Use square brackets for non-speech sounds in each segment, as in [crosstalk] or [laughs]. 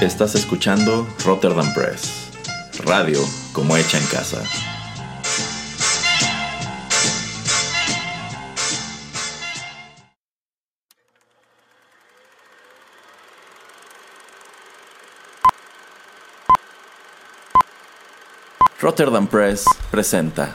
Estás escuchando Rotterdam Press, radio como hecha en casa. Rotterdam Press presenta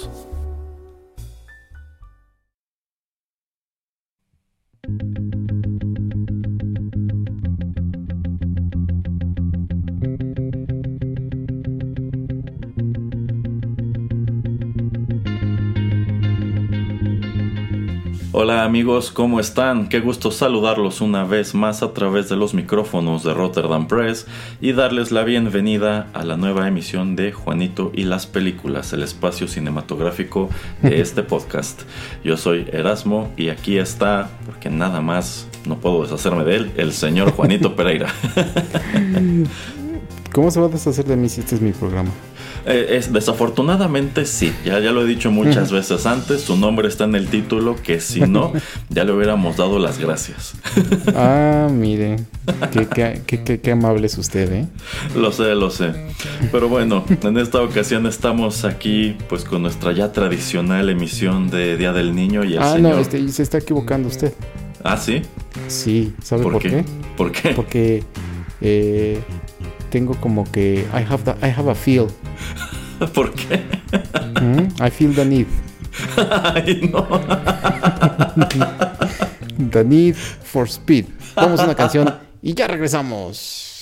Amigos, ¿cómo están? Qué gusto saludarlos una vez más a través de los micrófonos de Rotterdam Press y darles la bienvenida a la nueva emisión de Juanito y las películas, el espacio cinematográfico de [laughs] este podcast. Yo soy Erasmo y aquí está, porque nada más no puedo deshacerme de él, el señor Juanito [laughs] Pereira. [laughs] ¿Cómo se va a deshacer de mí si este es mi programa? Eh, es, desafortunadamente sí, ya, ya lo he dicho muchas veces antes, su nombre está en el título, que si no, [laughs] ya le hubiéramos dado las gracias. Ah, mire, qué, qué, qué, amable es usted, ¿eh? Lo sé, lo sé. Pero bueno, en esta ocasión estamos aquí pues con nuestra ya tradicional emisión de Día del Niño y el Ah, señor... no, este, se está equivocando usted. Ah, ¿sí? Sí, ¿sabe por, ¿Por qué? qué? ¿Por qué? Porque eh, tengo como que I have, the- I have a feel. [laughs] ¿Por qué? ¿Mm? I feel the need. [laughs] Ay, no. [laughs] The need for speed. Vamos a una canción y ya regresamos.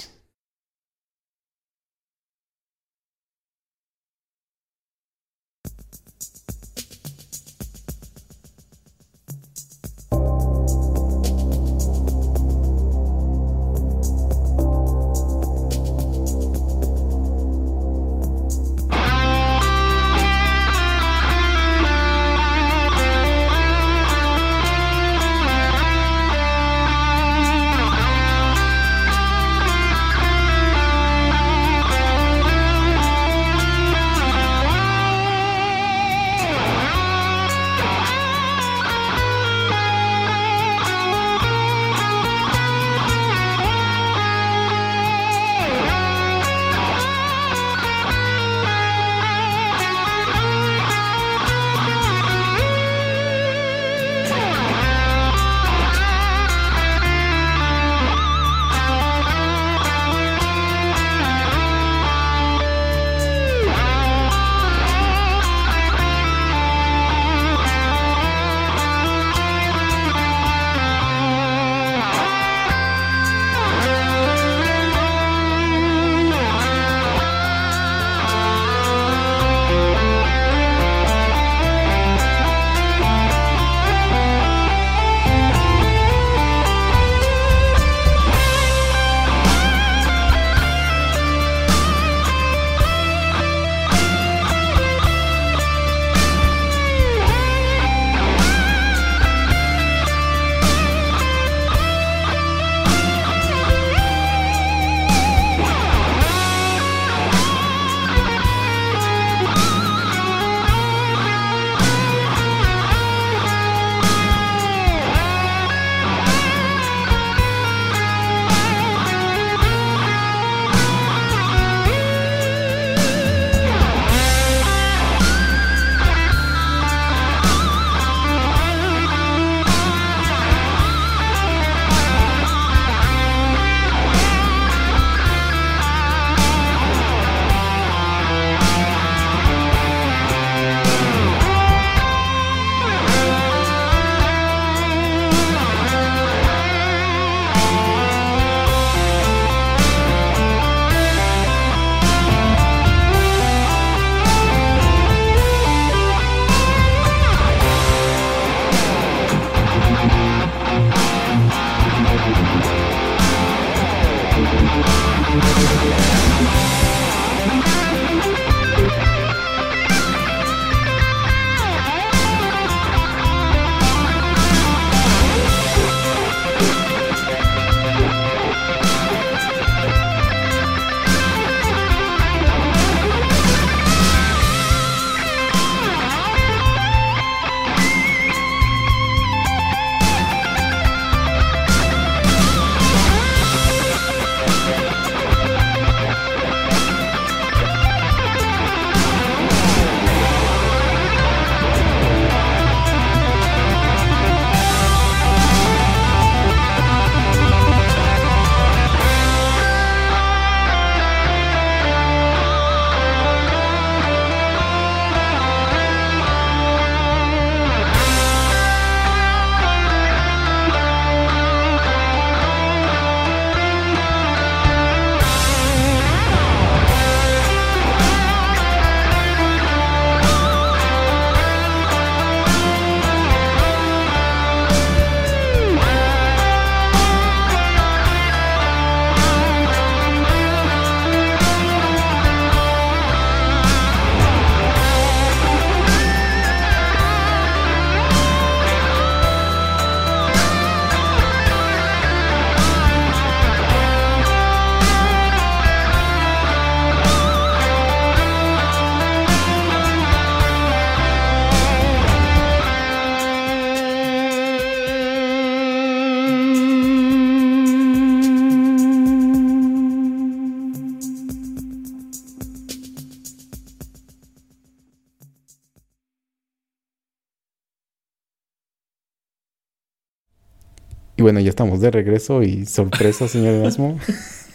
Y bueno, ya estamos de regreso y sorpresa, señor Erasmo.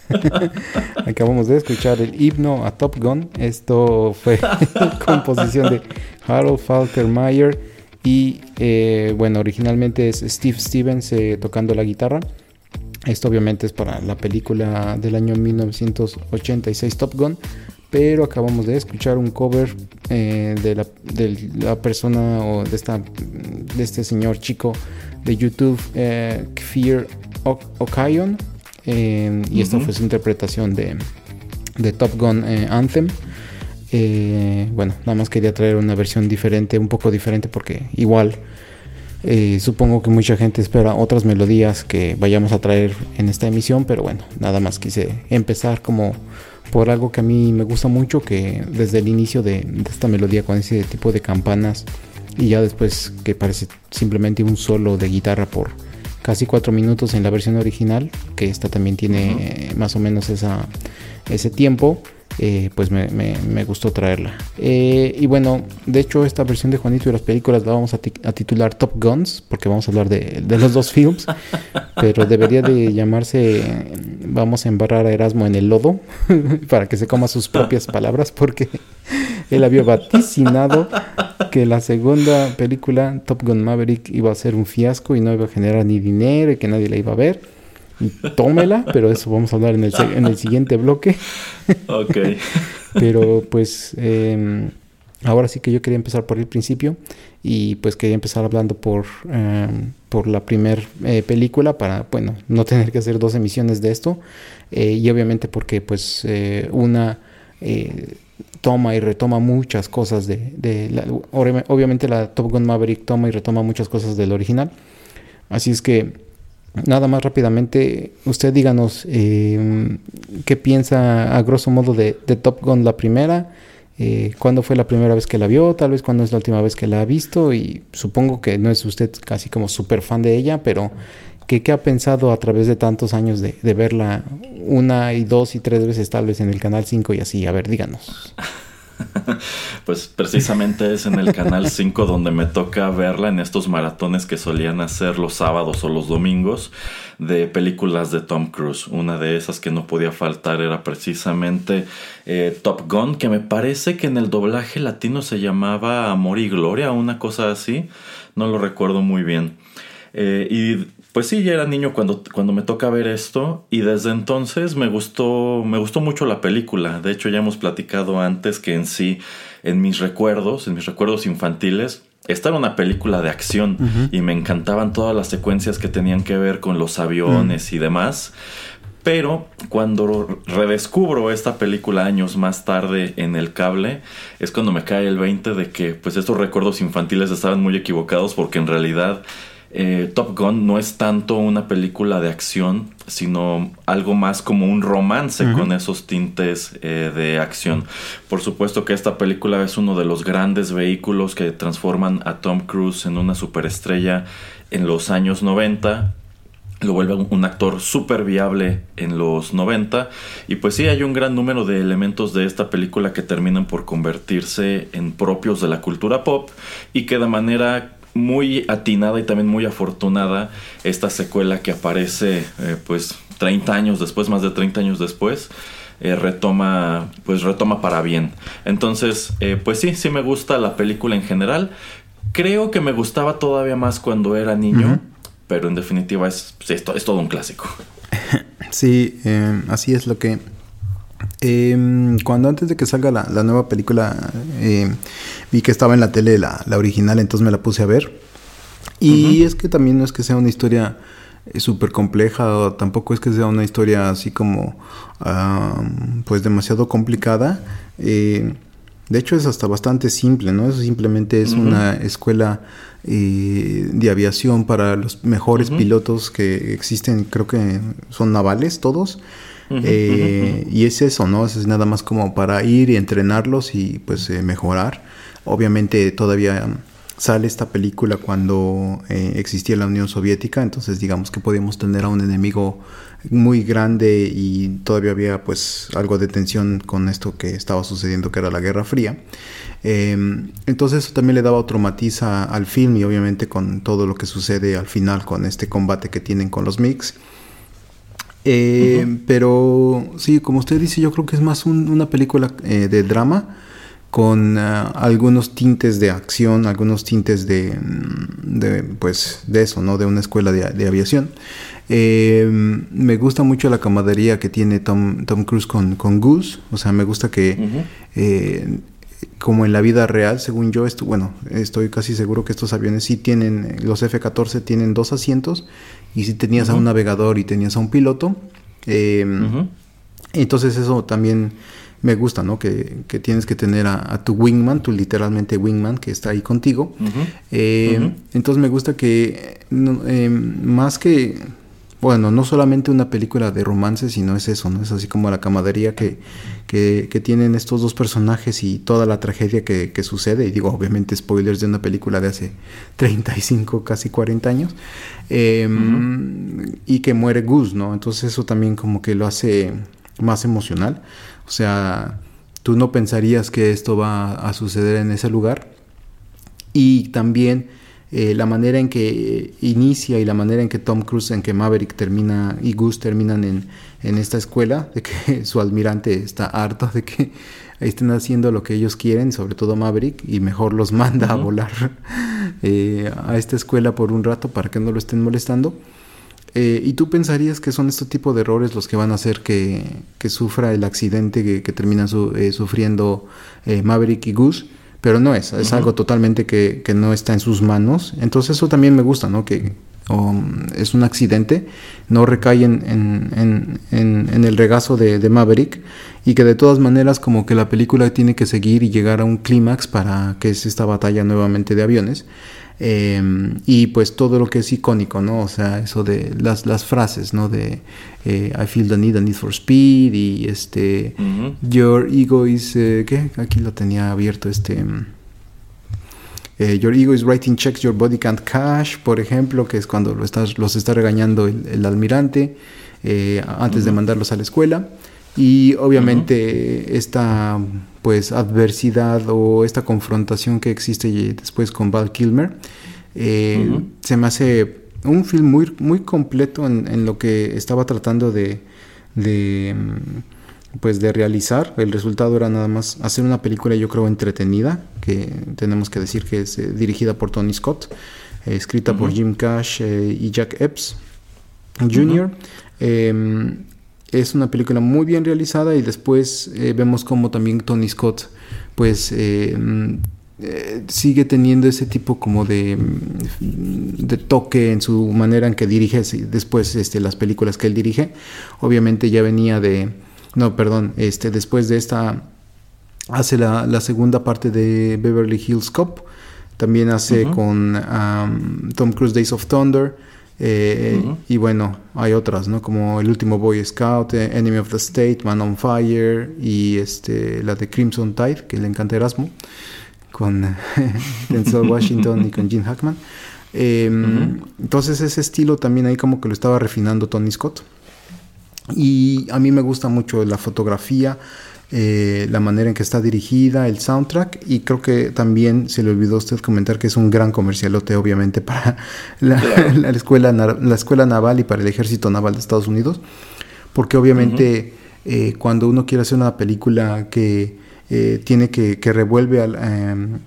[laughs] Acabamos de escuchar el himno a Top Gun. Esto fue [laughs] composición de Harold Faltermeyer. Y eh, bueno, originalmente es Steve Stevens eh, tocando la guitarra. Esto obviamente es para la película del año 1986 Top Gun. Pero acabamos de escuchar un cover eh, de, la, de, la, persona o de, esta, de este señor chico de YouTube, Fear Okayon eh, y esta fue su interpretación de, de Top Gun eh, Anthem. Eh, bueno, nada más quería traer una versión diferente, un poco diferente, porque igual supongo que mucha gente espera otras melodías que vayamos a traer en esta emisión, pero bueno, nada más quise empezar como por algo que a mí me gusta mucho, que desde el inicio de, de esta melodía con ese tipo de campanas y ya después que parece simplemente un solo de guitarra por casi cuatro minutos en la versión original, que esta también tiene más o menos esa, ese tiempo. Eh, pues me, me, gustó traerla. Eh, y bueno, de hecho esta versión de Juanito y las películas la vamos a, titular Top Guns, porque vamos a hablar de, de los dos films, [laughs] pero debería de llamarse Vamos a embarrar a Erasmo en el lodo, [laughs] para que se coma sus propias palabras, porque él había vaticinado que la segunda película, Top Gun Maverick, iba a ser un fiasco y no iba a generar ni dinero y que nadie la iba a ver. Tómela, pero eso vamos a hablar en el, en el siguiente bloque. ok. pero pues em, ahora sí que yo quería empezar por el principio y pues quería empezar hablando por, em, por la primera eh, película para, bueno, no tener que hacer dos emisiones de esto eh, y obviamente porque pues eh, una toma y retoma muchas cosas de, obviamente la Top Gun Maverick toma y retoma muchas cosas del original. Así es que nada más rápidamente, usted díganos eh, qué piensa a grosso modo de, Top Gun la primera, eh, cuándo fue la primera vez que la vio, tal vez cuándo es la última vez que la ha visto y supongo que no es usted casi como súper fan de ella, pero ¿qué, ha pensado a través de tantos años de, de verla una y dos y tres veces tal vez en el canal 5 y así? A ver, díganos. Pues precisamente es en el canal 5 donde me toca verla en estos maratones que solían hacer los sábados o los domingos de películas de Tom Cruise. Una de esas que no podía faltar era precisamente eh, Top Gun, que me parece que en el doblaje latino se llamaba Amor y Gloria, una cosa así. No lo recuerdo muy bien. Eh, y pues sí, ya era niño cuando, cuando me toca ver esto y desde entonces me gustó, me gustó mucho la película. De hecho, ya hemos platicado antes que en sí, en mis recuerdos, en mis recuerdos infantiles, esta era una película de acción y me encantaban todas las secuencias que tenían que ver con los aviones y demás. Pero cuando redescubro esta película años más tarde en el cable, es cuando me cae el 20 de que pues estos recuerdos infantiles estaban muy equivocados porque en realidad eh, Top Gun no es tanto una película de acción, sino algo más como un romance con esos tintes eh, de acción. Por supuesto que esta película es uno de los grandes vehículos que transforman a Tom Cruise en una superestrella en los años 90 lo vuelve un actor súper viable en los 90 y pues sí hay un gran número de elementos de esta película que terminan por convertirse en propios de la cultura pop y que de manera muy atinada y también muy afortunada esta secuela que aparece eh, pues 30 años después, más de 30 años después. Eh, retoma pues retoma para bien. Entonces eh, pues sí sí me gusta la película en general. Creo que me gustaba todavía más cuando era niño pero en definitiva es, es, es todo un clásico. [laughs] Sí así es lo que Em, cuando antes de que salga la, nueva película em, vi que estaba en la tele la, original, entonces me la puse a ver. Y es que también no es que sea una historia eh, súper compleja, o tampoco es que sea una historia así como pues demasiado complicada. Eh, de hecho es hasta bastante simple, ¿no? Eso simplemente es una escuela eh, de aviación para los mejores pilotos que existen, creo que son navales todos. Eh, y es eso, ¿no? Es nada más como para ir y entrenarlos y pues eh, mejorar. Obviamente todavía sale esta película cuando eh, existía la Unión Soviética, entonces digamos que podíamos tener a un enemigo muy grande y todavía había pues algo de tensión con esto que estaba sucediendo que era la Guerra Fría. Em, entonces eso también le daba otro matiz al film y obviamente con todo lo que sucede al final con este combate que tienen con los mix. Em, pero sí, como usted dice, yo creo que es más una película eh, de drama con ah, algunos tintes de acción, algunos tintes de, mm, de, pues, de eso, ¿no? De una escuela de, aviación. Em, me gusta mucho la camaradería que tiene Tom, Tom Cruise con, con Goose. O sea, me gusta que, eh, como en la vida real, según yo, esto, bueno, estoy casi seguro que estos aviones sí tienen, los F-14 tienen dos asientos. Y si tenías a un navegador y tenías a un piloto. Em, entonces eso también me gusta, ¿no? Que, tienes que tener a, tu wingman, tu literalmente wingman que está ahí contigo. Eh, entonces me gusta que eh, más que, bueno, no solamente una película de romance, sino es eso, ¿no? Es así como la camaradería que, que, tienen estos dos personajes y toda la tragedia que, sucede. Y digo, obviamente spoilers de una película de hace [laughs] 35, casi 40 años. Em, y que muere Gus, ¿no? Entonces eso también como que lo hace más emocional. O sea, tú no pensarías que esto va a suceder en ese lugar. Y también eh, la manera en que inicia y la manera en que Tom Cruise, en que Maverick termina y Gus terminan en, en esta escuela, de que [laughs] su almirante está harto de que estén haciendo lo que ellos quieren, sobre todo Maverick, y mejor los manda a volar [laughs] eh, a esta escuela por un rato para que no lo estén molestando. Eh, y tú pensarías que son este tipo de errores los que van a hacer que, sufra el accidente que, terminan eh, sufriendo eh, Maverick y Goose, pero no es, es algo totalmente que, no está en sus manos. Entonces eso también me gusta, ¿no? Que um, es un accidente, no recae en, el regazo de, de, Maverick y que de todas maneras como que la película tiene que seguir y llegar a un clímax para que es esta batalla nuevamente de aviones. Em, y pues todo lo que es icónico, ¿no? O sea, eso de las, las frases, ¿no? De eh, I feel the need, the need for speed y este Your ego is, eh, ¿qué? Aquí lo tenía abierto este... Em, eh, your ego is writing checks your body can't cash, por ejemplo, que es cuando lo estás, los está regañando el, almirante antes de mandarlos a la escuela. Y obviamente esta pues adversidad o esta confrontación que existe después con Val Kilmer eh, se me hace un film muy, muy completo en, lo que estaba tratando de, mm, pues de realizar. El resultado era nada más hacer una película yo creo entretenida, que tenemos que decir que es eh, dirigida por Tony Scott, eh, escrita por Jim Cash y Jack Epps Jr es una película muy bien realizada y después eh, vemos como también Tony Scott pues eh, mm, eh, sigue teniendo ese tipo como de, mm, de toque en su manera en que dirige después este, las películas que él dirige. Obviamente ya venía de no perdón este después de esta hace la, segunda parte de Beverly Hills Cop. También hace con Tom Cruise Days of Thunder eh, y bueno, hay otras, ¿no? Como El último Boy Scout, eh, Enemy of the State, Man on Fire y este, la de Crimson Tide, que le encanta Erasmo, con [laughs] Denzel [laughs] Washington y con Gene Hackman. Em, entonces ese estilo también ahí como que lo estaba refinando Tony Scott. Y a mí me gusta mucho la fotografía, eh, la manera en que está dirigida, el soundtrack y creo que también se le olvidó a usted comentar que es un gran comercialote obviamente para la, [laughs] escuela, la escuela naval y para el ejército naval de Estados Unidos, porque obviamente eh, cuando uno quiere hacer una película que eh, tiene que, que revuelve al, em,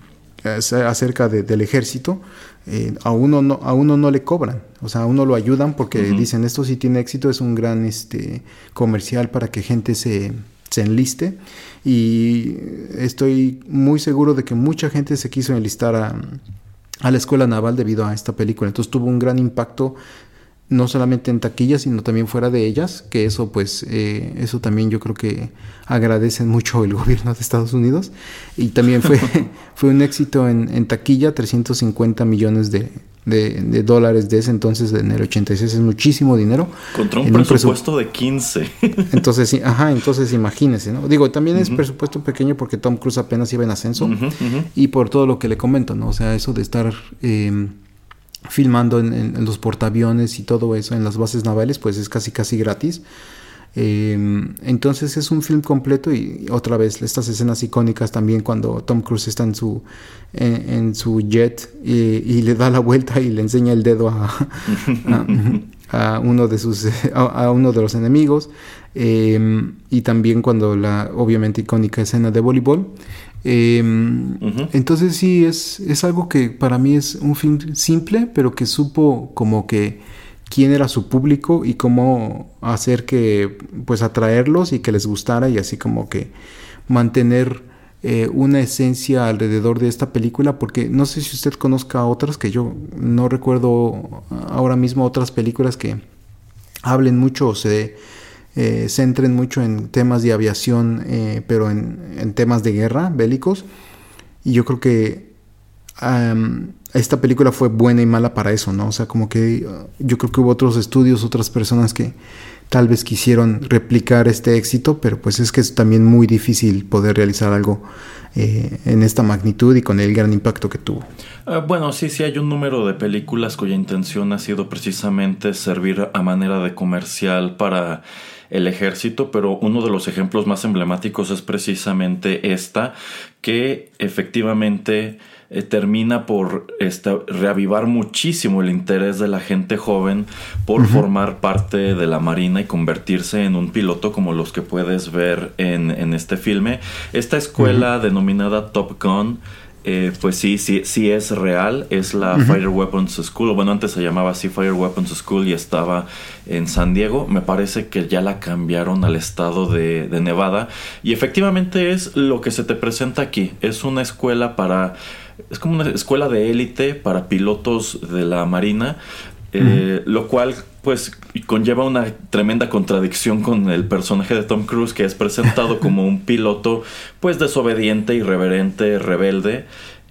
acerca del ejército, a, uno no, a uno no le cobran, o sea, a uno lo ayudan porque dicen esto sí tiene éxito, es un gran este, comercial para que gente se se enliste y estoy muy seguro de que mucha gente se quiso enlistar a, la escuela naval debido a esta película. Entonces tuvo un gran impacto no solamente en taquillas, sino también fuera de ellas, que eso pues, eh, eso también yo creo que agradecen mucho el [laughs] gobierno de Estados Unidos. Y también fue, [laughs] fue un éxito en, en taquilla, 350 millones de, de, dólares de ese entonces, en el 86, es muchísimo dinero. Contra un presupuesto de 15. [laughs] entonces, sí, ajá, entonces imagínese, ¿no? Digo, también es presupuesto pequeño porque Tom Cruise apenas iba en ascenso y por todo lo que le comento, ¿no? O sea, eso de estar... Em, filmando en, los portaaviones y todo eso en las bases navales, pues es casi casi gratis. Em, entonces es un film completo y otra vez estas escenas icónicas también cuando Tom Cruise está en su, en, su jet y, le da la vuelta y le enseña el dedo a, [laughs] a, uno de sus a, uno de los enemigos. Em, y también cuando la obviamente icónica escena de voleibol. Em, entonces sí es, es algo que para mí es un film simple pero que supo como que quién era su público y cómo hacer que, pues, atraerlos y que les gustara y así como que mantener eh, una esencia alrededor de esta película, porque no sé si usted conozca otras que yo no recuerdo ahora mismo otras películas que hablen mucho o se eh, centren mucho en temas de aviación, eh, pero en, en, temas de guerra bélicos. Y yo creo que esta película fue buena y mala para eso, ¿no? O sea, como que uh, yo creo que hubo otros estudios, otras personas que tal vez quisieron replicar este éxito, pero pues es que es también muy difícil poder realizar algo eh, en esta magnitud y con el gran impacto que tuvo. Ah, bueno, sí, sí hay un número de películas cuya intención ha sido precisamente servir a manera de comercial para el ejército, pero uno de los ejemplos más emblemáticos es precisamente esta, que efectivamente eh, termina por reavivar muchísimo el interés de la gente joven por formar parte de la Marina y convertirse en un piloto como los que puedes ver en, este filme. Esta escuela denominada Top Gun eh, pues sí, sí, sí es real, es la Fire Weapons School, bueno, antes se llamaba así Fire Weapons School y estaba en San Diego, me parece que ya la cambiaron al estado de, de Nevada. Y efectivamente es lo que se te presenta aquí, es una escuela para es como una escuela de élite para pilotos de la Marina, eh, lo cual pues conlleva una tremenda contradicción con el personaje de Tom Cruise que es presentado [laughs] como un piloto pues desobediente, irreverente, rebelde.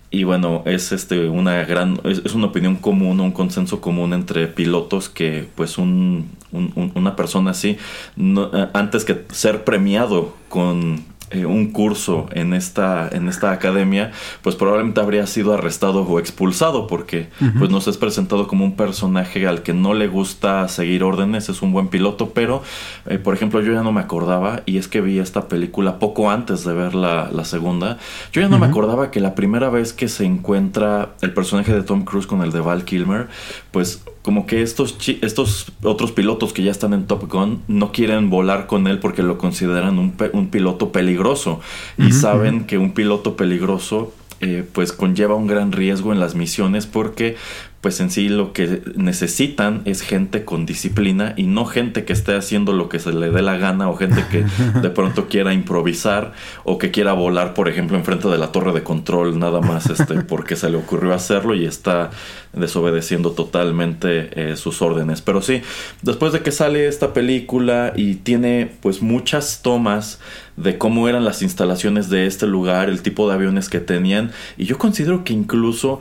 Y bueno, es este una gran es, una opinión común, un consenso común entre pilotos que pues un, una persona así eh, antes que ser premiado con eh, un curso en esta, en esta academia, pues probablemente habría sido arrestado o expulsado porque pues nos es presentado como un personaje al que no le gusta seguir órdenes, es un buen piloto, pero eh, por ejemplo yo ya no me acordaba y es que vi esta película poco antes de ver la, segunda, yo ya no me acordaba que la primera vez que se encuentra el personaje de Tom Cruise con el de Val Kilmer, pues como que estos, estos otros pilotos que ya están en Top Gun no quieren volar con él porque lo consideran un, un piloto peligroso. Y saben que un piloto peligroso eh, pues conlleva un gran riesgo en las misiones porque pues en sí lo que necesitan es gente con disciplina y no gente que esté haciendo lo que se le dé la gana o gente que [laughs] de pronto quiera improvisar o que quiera volar, por ejemplo, enfrente de la torre de control nada más este, [laughs] porque se le ocurrió hacerlo y está desobedeciendo totalmente eh, sus órdenes. Pero sí, después de que sale esta película y tiene pues muchas tomas de cómo eran las instalaciones de este lugar, el tipo de aviones que tenían y yo considero que incluso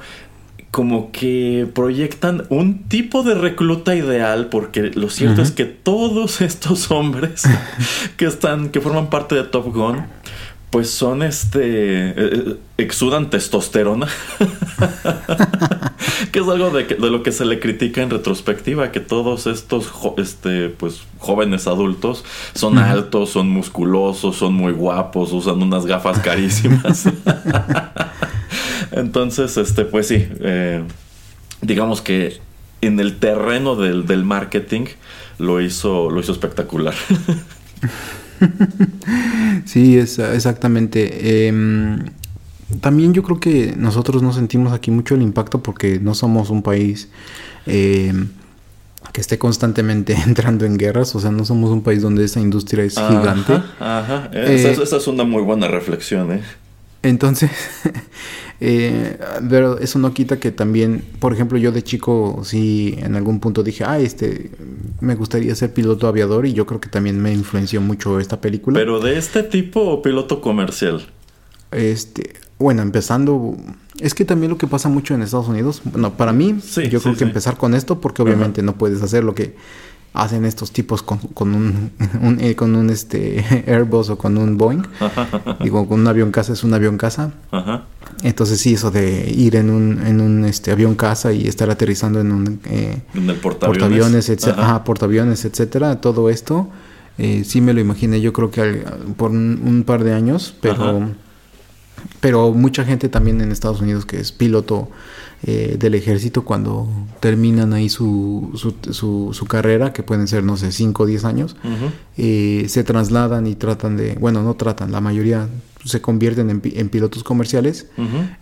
como que proyectan un tipo de recluta ideal porque lo cierto es que todos [laughs] estos hombres que están que forman parte de Top Gun pues son este eh, eh, exudan testosterona [laughs] que es algo de, de, lo que se le critica en retrospectiva que todos estos este pues jóvenes adultos son altos son musculosos son muy guapos usan unas gafas carísimas [laughs] Entonces, este, pues sí, eh, digamos que en el terreno del, marketing lo hizo, lo hizo espectacular. [laughs] sí, es, exactamente. Em, también yo creo que nosotros no sentimos aquí mucho el impacto porque no somos un país em, que esté constantemente [laughs] entrando en guerras, o sea, no somos un país donde esa industria es gigante. Ajá, esa, eh, esa, es una muy buena reflexión, ¿eh? Entonces, [laughs] eh, pero eso no quita que también, por ejemplo, yo de chico sí en algún punto dije, ah, este, me gustaría ser piloto aviador y yo creo que también me influenció mucho esta película. ¿Pero de este tipo o piloto comercial? Este, bueno, empezando, es que también lo que pasa mucho en Estados Unidos, bueno, para mí, Sí, yo sí, creo que sí. empezar con esto, porque obviamente no puedes hacer lo que hacen estos tipos con, con un, [laughs] un- eh, con un este [laughs] Airbus o con un Boeing. [laughs] Digo, con un avión casa es un avión casa. Entonces sí, eso de ir en un, en un este, avión casa y estar aterrizando en un eh, En el portaaviones. portaaviones, etc- Ajá. ajá, portaaviones, etcétera, todo esto, eh, sí me lo imaginé, yo creo que al- por un, un par de años, pero, Ajá. pero mucha gente también en Estados Unidos que es piloto eh, del ejército cuando terminan ahí su, su, su, su carrera, que pueden ser, no sé, 5 o 10 años, eh, se trasladan y tratan de, bueno, no tratan, la mayoría se convierten en, pi- en pilotos comerciales.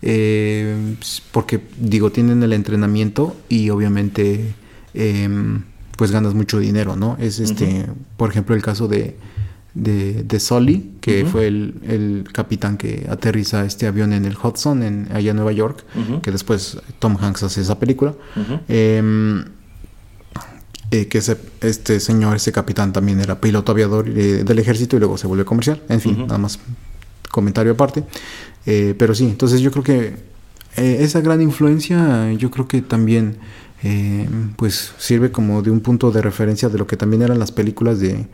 Eh, porque digo, tienen el entrenamiento y obviamente em, pues ganas mucho dinero, ¿no? Es este, por ejemplo, el caso de, de, de Sully, que fue el, el capitán que aterriza este avión en el Hudson, en, allá en Nueva York, que después Tom Hanks hace esa película. Em, eh, que ese, este señor, ese capitán también era piloto aviador eh, del ejército y luego se volvió comercial. En fin, nada más comentario aparte. Eh, pero sí, entonces yo creo que esa gran influencia, yo creo que también pues sirve como de un punto de referencia de lo que también eran las películas de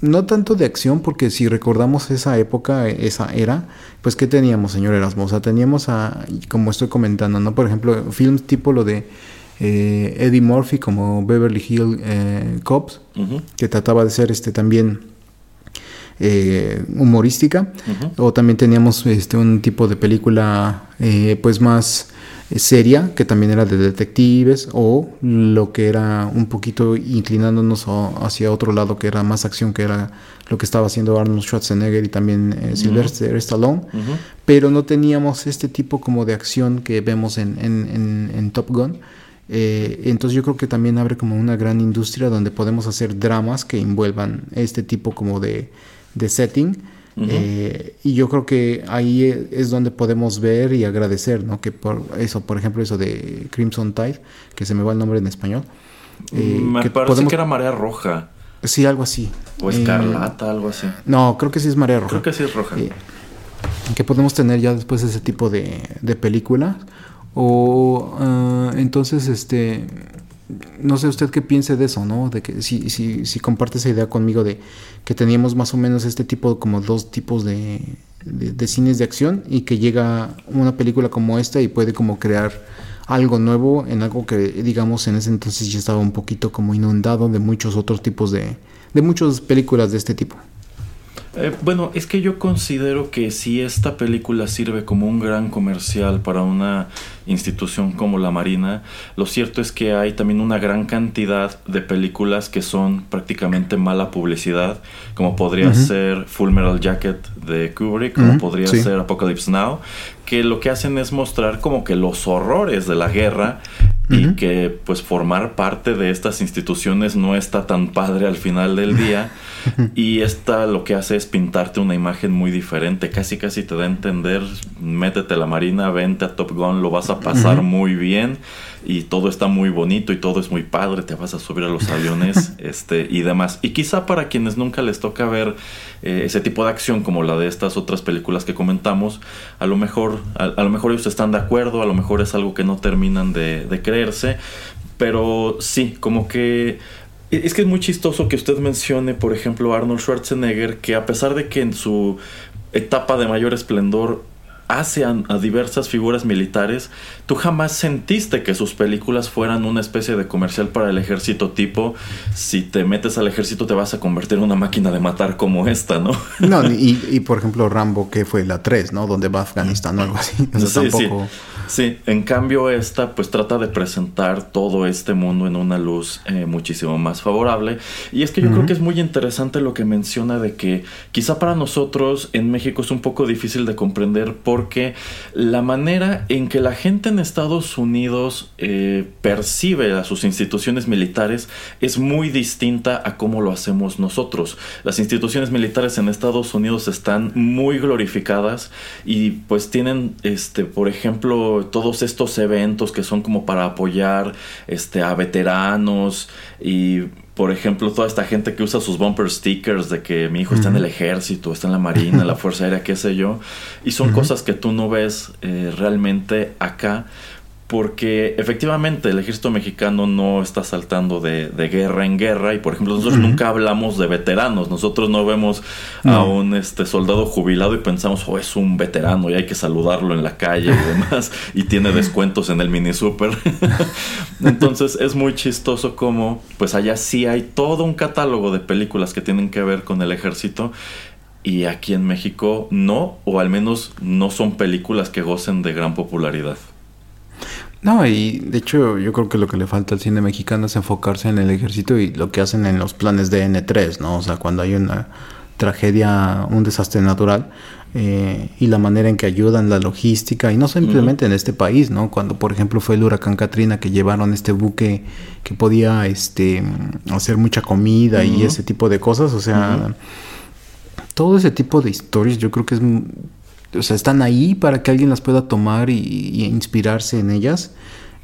no tanto de acción, porque si recordamos esa época, esa era, pues ¿qué teníamos, señor Erasmo? O sea, teníamos a, como estoy comentando, ¿no? Por ejemplo, films tipo lo de eh, Eddie Murphy como Beverly Hill eh, Cops, que trataba de ser este también eh, humorística. O también teníamos este un tipo de película eh, pues más seria, que también era de detectives, o lo que era un poquito inclinándonos hacia otro lado, que era más acción, que era lo que estaba haciendo Arnold Schwarzenegger y también eh, Sylvester Stallone. Pero no teníamos este tipo como de acción que vemos en, en- en- en Top Gun. Eh, entonces yo creo que también abre como una gran industria donde podemos hacer dramas que envuelvan este tipo como de, de setting. Eh, y yo creo que ahí e- es donde podemos ver y agradecer, ¿no? Que por eso, por ejemplo, eso de Crimson Tide, que se me va el nombre en español. eh, Me que parece podemos- que era Marea Roja. Sí, algo así. O Eh, Escarlata, algo así. no, creo que sí es Marea Roja. Creo que sí es roja. Eh, que podemos tener ya después ese tipo de, de películas. O entonces, este, no sé usted qué piense de eso, ¿no? De que si, si, si comparte esa idea conmigo de que teníamos más o menos este tipo, como dos tipos de, de, de cines de acción y que llega una película como esta y puede como crear algo nuevo en algo que digamos en ese entonces ya estaba un poquito como inundado de muchos otros tipos de, de muchas películas de este tipo. Eh, bueno, es que yo considero que si esta película sirve como un gran comercial para una institución como la Marina, lo cierto es que hay también una gran cantidad de películas que son prácticamente mala publicidad, como podría ser Full Metal Jacket de Kubrick, como podría sí. ser Apocalypse Now, que lo que hacen es mostrar como que los horrores de la guerra y que pues formar parte de estas instituciones no está tan padre al final del día. [laughs] Y esta lo que hace es pintarte una imagen muy diferente. Casi casi te da a entender métete a la marina vente a Top Gun lo vas a pasar muy bien y todo está muy bonito y todo es muy padre te vas a subir a los aviones [laughs] este y demás. Y quizá para quienes nunca les toca ver eh, ese tipo de acción como la de estas otras películas que comentamos a lo mejor a, a lo mejor ellos están de acuerdo a lo mejor es algo que no terminan de, de creerse pero sí como que es que es muy chistoso que usted mencione por ejemplo a Arnold Schwarzenegger que a pesar de que en su etapa de mayor esplendor hace a, a diversas figuras militares, tú jamás sentiste que sus películas fueran una especie de comercial para el ejército tipo, si te metes al ejército te vas a convertir en una máquina de matar como esta, ¿no? [laughs] No, y, y por ejemplo Rambo, que fue la 3, ¿no? Donde va a Afganistán o algo así. O sea, Sí, tampoco... Sí, en cambio esta pues trata de presentar todo este mundo en una luz eh, muchísimo más favorable. Y es que yo creo que es muy interesante lo que menciona de que quizá para nosotros en México es un poco difícil de comprender porque la manera en que la gente en Estados Unidos eh, percibe a sus instituciones militares es muy distinta a cómo lo hacemos nosotros. Las instituciones militares en Estados Unidos están muy glorificadas y pues tienen, este, por ejemplo, todos estos eventos que son como para apoyar este, a veteranos y por ejemplo, toda esta gente que usa sus bumper stickers de que mi hijo está en el ejército, está en la marina, la [laughs] fuerza aérea, qué sé yo. Y son cosas que tú no ves eh, realmente acá porque efectivamente el ejército mexicano no está saltando de, guerra en guerra y por ejemplo nosotros nunca hablamos de veteranos, nosotros no vemos a un este soldado jubilado y pensamos, oh, es un veterano y hay que saludarlo en la calle y [laughs] demás y tiene descuentos en el mini super. [laughs] Entonces es muy chistoso como pues allá sí hay todo un catálogo de películas que tienen que ver con el ejército y aquí en México no, o al menos no son películas que gocen de gran popularidad. No, y de hecho yo creo que lo que le falta al cine mexicano es enfocarse en el ejército y lo que hacen en los planes de N3, ¿no? O sea, cuando hay una tragedia, un desastre natural eh, y la manera en que ayudan la logística y no simplemente en este país, ¿no? Cuando por ejemplo fue el huracán Katrina que llevaron este buque que podía este hacer mucha comida y ese tipo de cosas, o sea, todo ese tipo de historias yo creo que es o sea, están ahí para que alguien las pueda tomar y, inspirarse en ellas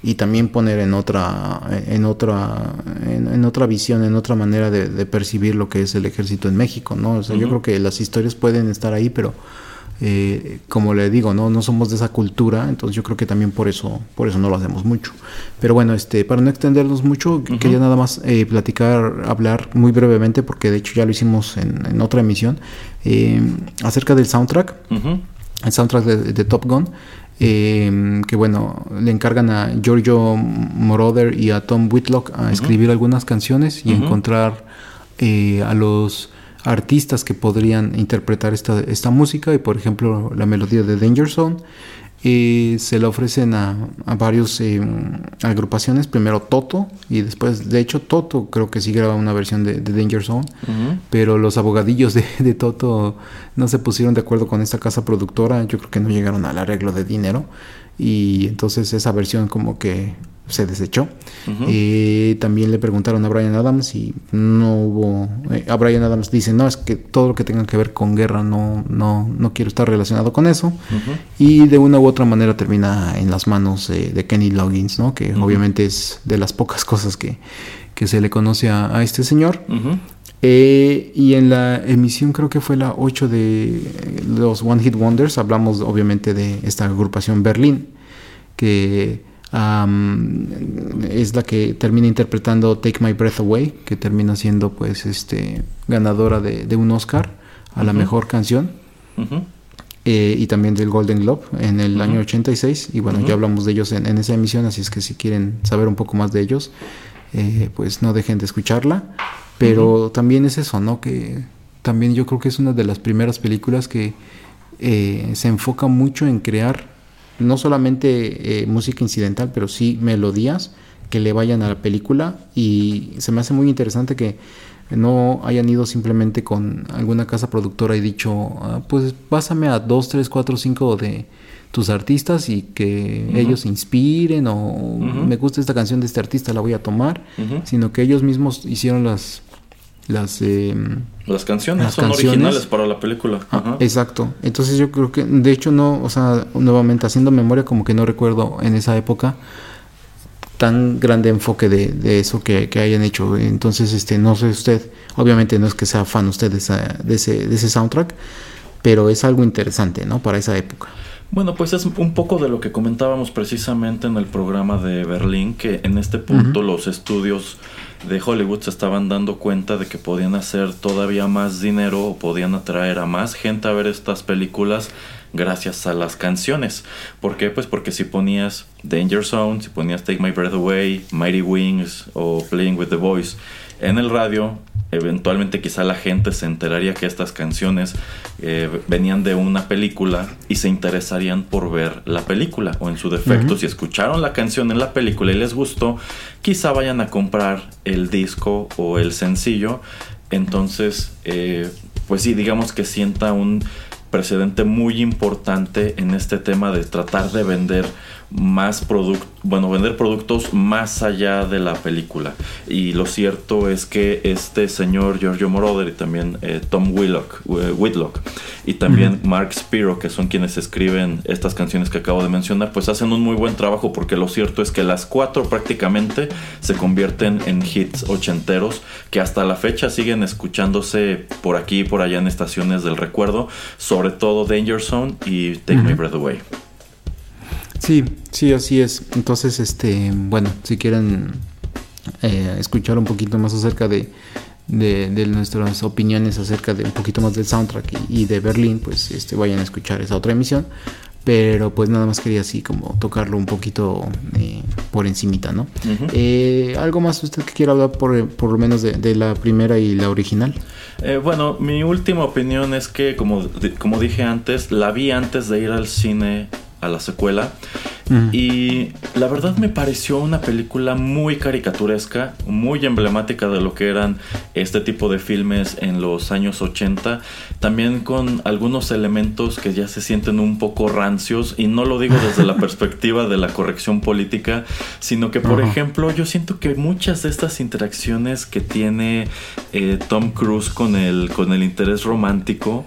y también poner en otra en otra en, otra visión en otra manera de, percibir lo que es el ejército en México no o sea yo creo que las historias pueden estar ahí pero eh, como le digo no no somos de esa cultura entonces yo creo que también por eso por eso no lo hacemos mucho. Pero bueno este para no extendernos mucho quería nada más eh, platicar hablar muy brevemente porque de hecho ya lo hicimos en, otra emisión eh, acerca del soundtrack el soundtrack de, Top Gun, eh, que bueno, le encargan a Giorgio Moroder y a Tom Whitlock a escribir algunas canciones y encontrar eh, a los artistas que podrían interpretar esta, esta música. Y por ejemplo la melodía de Danger Zone y se le ofrecen a, a varios eh, agrupaciones, primero Toto y después, de hecho Toto creo que sí graba una versión de, Danger Zone, pero los abogadillos de, de, Toto no se pusieron de acuerdo con esta casa productora, yo creo que no llegaron al arreglo de dinero y entonces esa versión como que se desechó. también le preguntaron a Brian Adams y no hubo... Eh, a Brian Adams dice, no, es que todo lo que tenga que ver con guerra no, no, no quiero estar relacionado con eso. Y de una u otra manera termina en las manos de Kenny Loggins, ¿no? que obviamente es de las pocas [laughs] cosas que, que se le conoce a, este señor. Eh, y en la emisión creo que fue la 8 de los One Hit Wonders, hablamos obviamente de esta agrupación Berlín, que es la que termina interpretando Take My Breath Away, que termina siendo pues este ganadora de, un Oscar a la mejor canción. Eh, y también del Golden Globe en el año 86. Y bueno, ya hablamos de ellos en, esa emisión, así es que si quieren saber un poco más de ellos, eh, pues no dejen de escucharla. Pero también es eso, ¿no? Que también yo creo que es una de las primeras películas que eh, se enfoca mucho en crear no solamente eh, música incidental, pero sí melodías que le vayan a la película. Y se me hace muy interesante que no hayan ido simplemente con alguna casa productora y dicho, ah, pues pásame a dos, tres, cuatro, cinco de tus artistas y que ellos inspiren o me gusta esta canción de este artista, la voy a tomar, sino que ellos mismos hicieron las las eh, las canciones son originales para la película. Ah, exacto. Entonces yo creo que de hecho no, o sea, nuevamente haciendo memoria como que no recuerdo en esa época tan grande enfoque de, eso que, hayan hecho. Entonces, este, no sé usted, obviamente no es que sea fan usted de, de, ese, de ese soundtrack, pero es algo interesante, ¿no? Para esa época. Bueno, pues es un poco de lo que comentábamos precisamente en el programa de Berlín, que en este punto los estudios de Hollywood se estaban dando cuenta de que podían hacer todavía más dinero o podían atraer a más gente a ver estas películas gracias a las canciones. ¿Por qué? Pues porque si ponías Danger Zone, si ponías Take My Breath Away, Mighty Wings o Playing with the Boys en el radio, eventualmente quizá la gente se enteraría que estas canciones eh, venían de una película y se interesarían por ver la película o en su defecto si escucharon la canción en la película y les gustó quizá vayan a comprar el disco o el sencillo. Entonces eh, pues sí digamos que sienta un precedente muy importante en este tema de tratar de vender más productos bueno, vender productos más allá de la película. Y lo cierto es que este señor Giorgio Moroder y también eh, Tom Whitlock, eh, Whitlock y también Mark Spiro, que son quienes escriben estas canciones que acabo de mencionar, pues hacen un muy buen trabajo porque lo cierto es que las cuatro prácticamente se convierten en hits ochenteros que hasta la fecha siguen escuchándose por aquí y por allá en estaciones del recuerdo, sobre todo Danger Zone y Take My Breath Away. Sí, sí, así es. Entonces, este, bueno, si quieren eh, escuchar un poquito más acerca de, de, nuestras opiniones acerca de un poquito más del soundtrack y, de Berlín, pues este, vayan a escuchar esa otra emisión. Pero pues nada más quería así como tocarlo un poquito eh, por encimita, ¿no? Eh, ¿Algo más usted que quiera hablar por, por lo menos de, la primera y la original? bueno, mi última opinión es que, como, como dije antes, la vi antes de ir al cine a la secuela. Y la verdad me pareció una película muy caricaturesca, muy emblemática de lo que eran este tipo de filmes en los años 80, también con algunos elementos que ya se sienten un poco rancios, y no lo digo desde la [laughs] perspectiva de la corrección política, sino que por ejemplo yo siento que muchas de estas interacciones que tiene eh, Tom Cruise con el, con el interés romántico,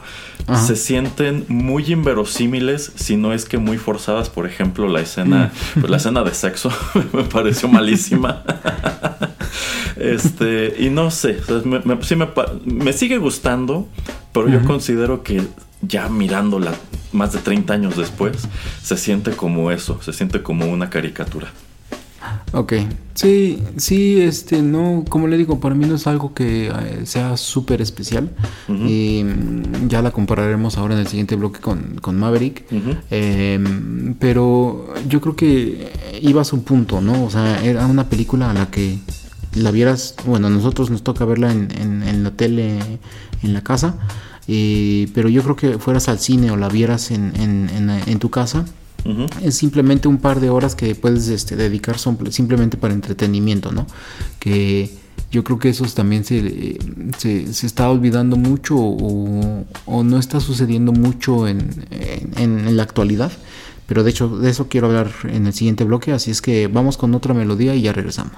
se sienten muy inverosímiles, si no es que muy forzadas. Por ejemplo, la escena, mm. pues, la escena de sexo [laughs] me pareció malísima. este, y no sé, me, sigue gustando, pero yo considero que ya mirándola más de 30 años después, se siente como eso, se siente como una caricatura. Ok, sí, sí, este, no, como le digo, para mí no es algo que eh, sea súper especial. y, mm, ya la compararemos ahora en el siguiente bloque con, con Maverick. Em, pero yo creo que ibas a un punto, ¿no? O sea, era una película a la que la vieras, bueno, a nosotros nos toca verla en, en, la tele, en la casa. pero yo creo que fueras al cine o la vieras en, en tu casa es simplemente un par de horas que puedes este, dedicar simplemente para entretenimiento, ¿no? Que yo creo que eso también se, se, está olvidando mucho o, no está sucediendo mucho en, en, la actualidad. Pero de hecho de eso quiero hablar en el siguiente bloque, así es que vamos con otra melodía y ya regresamos.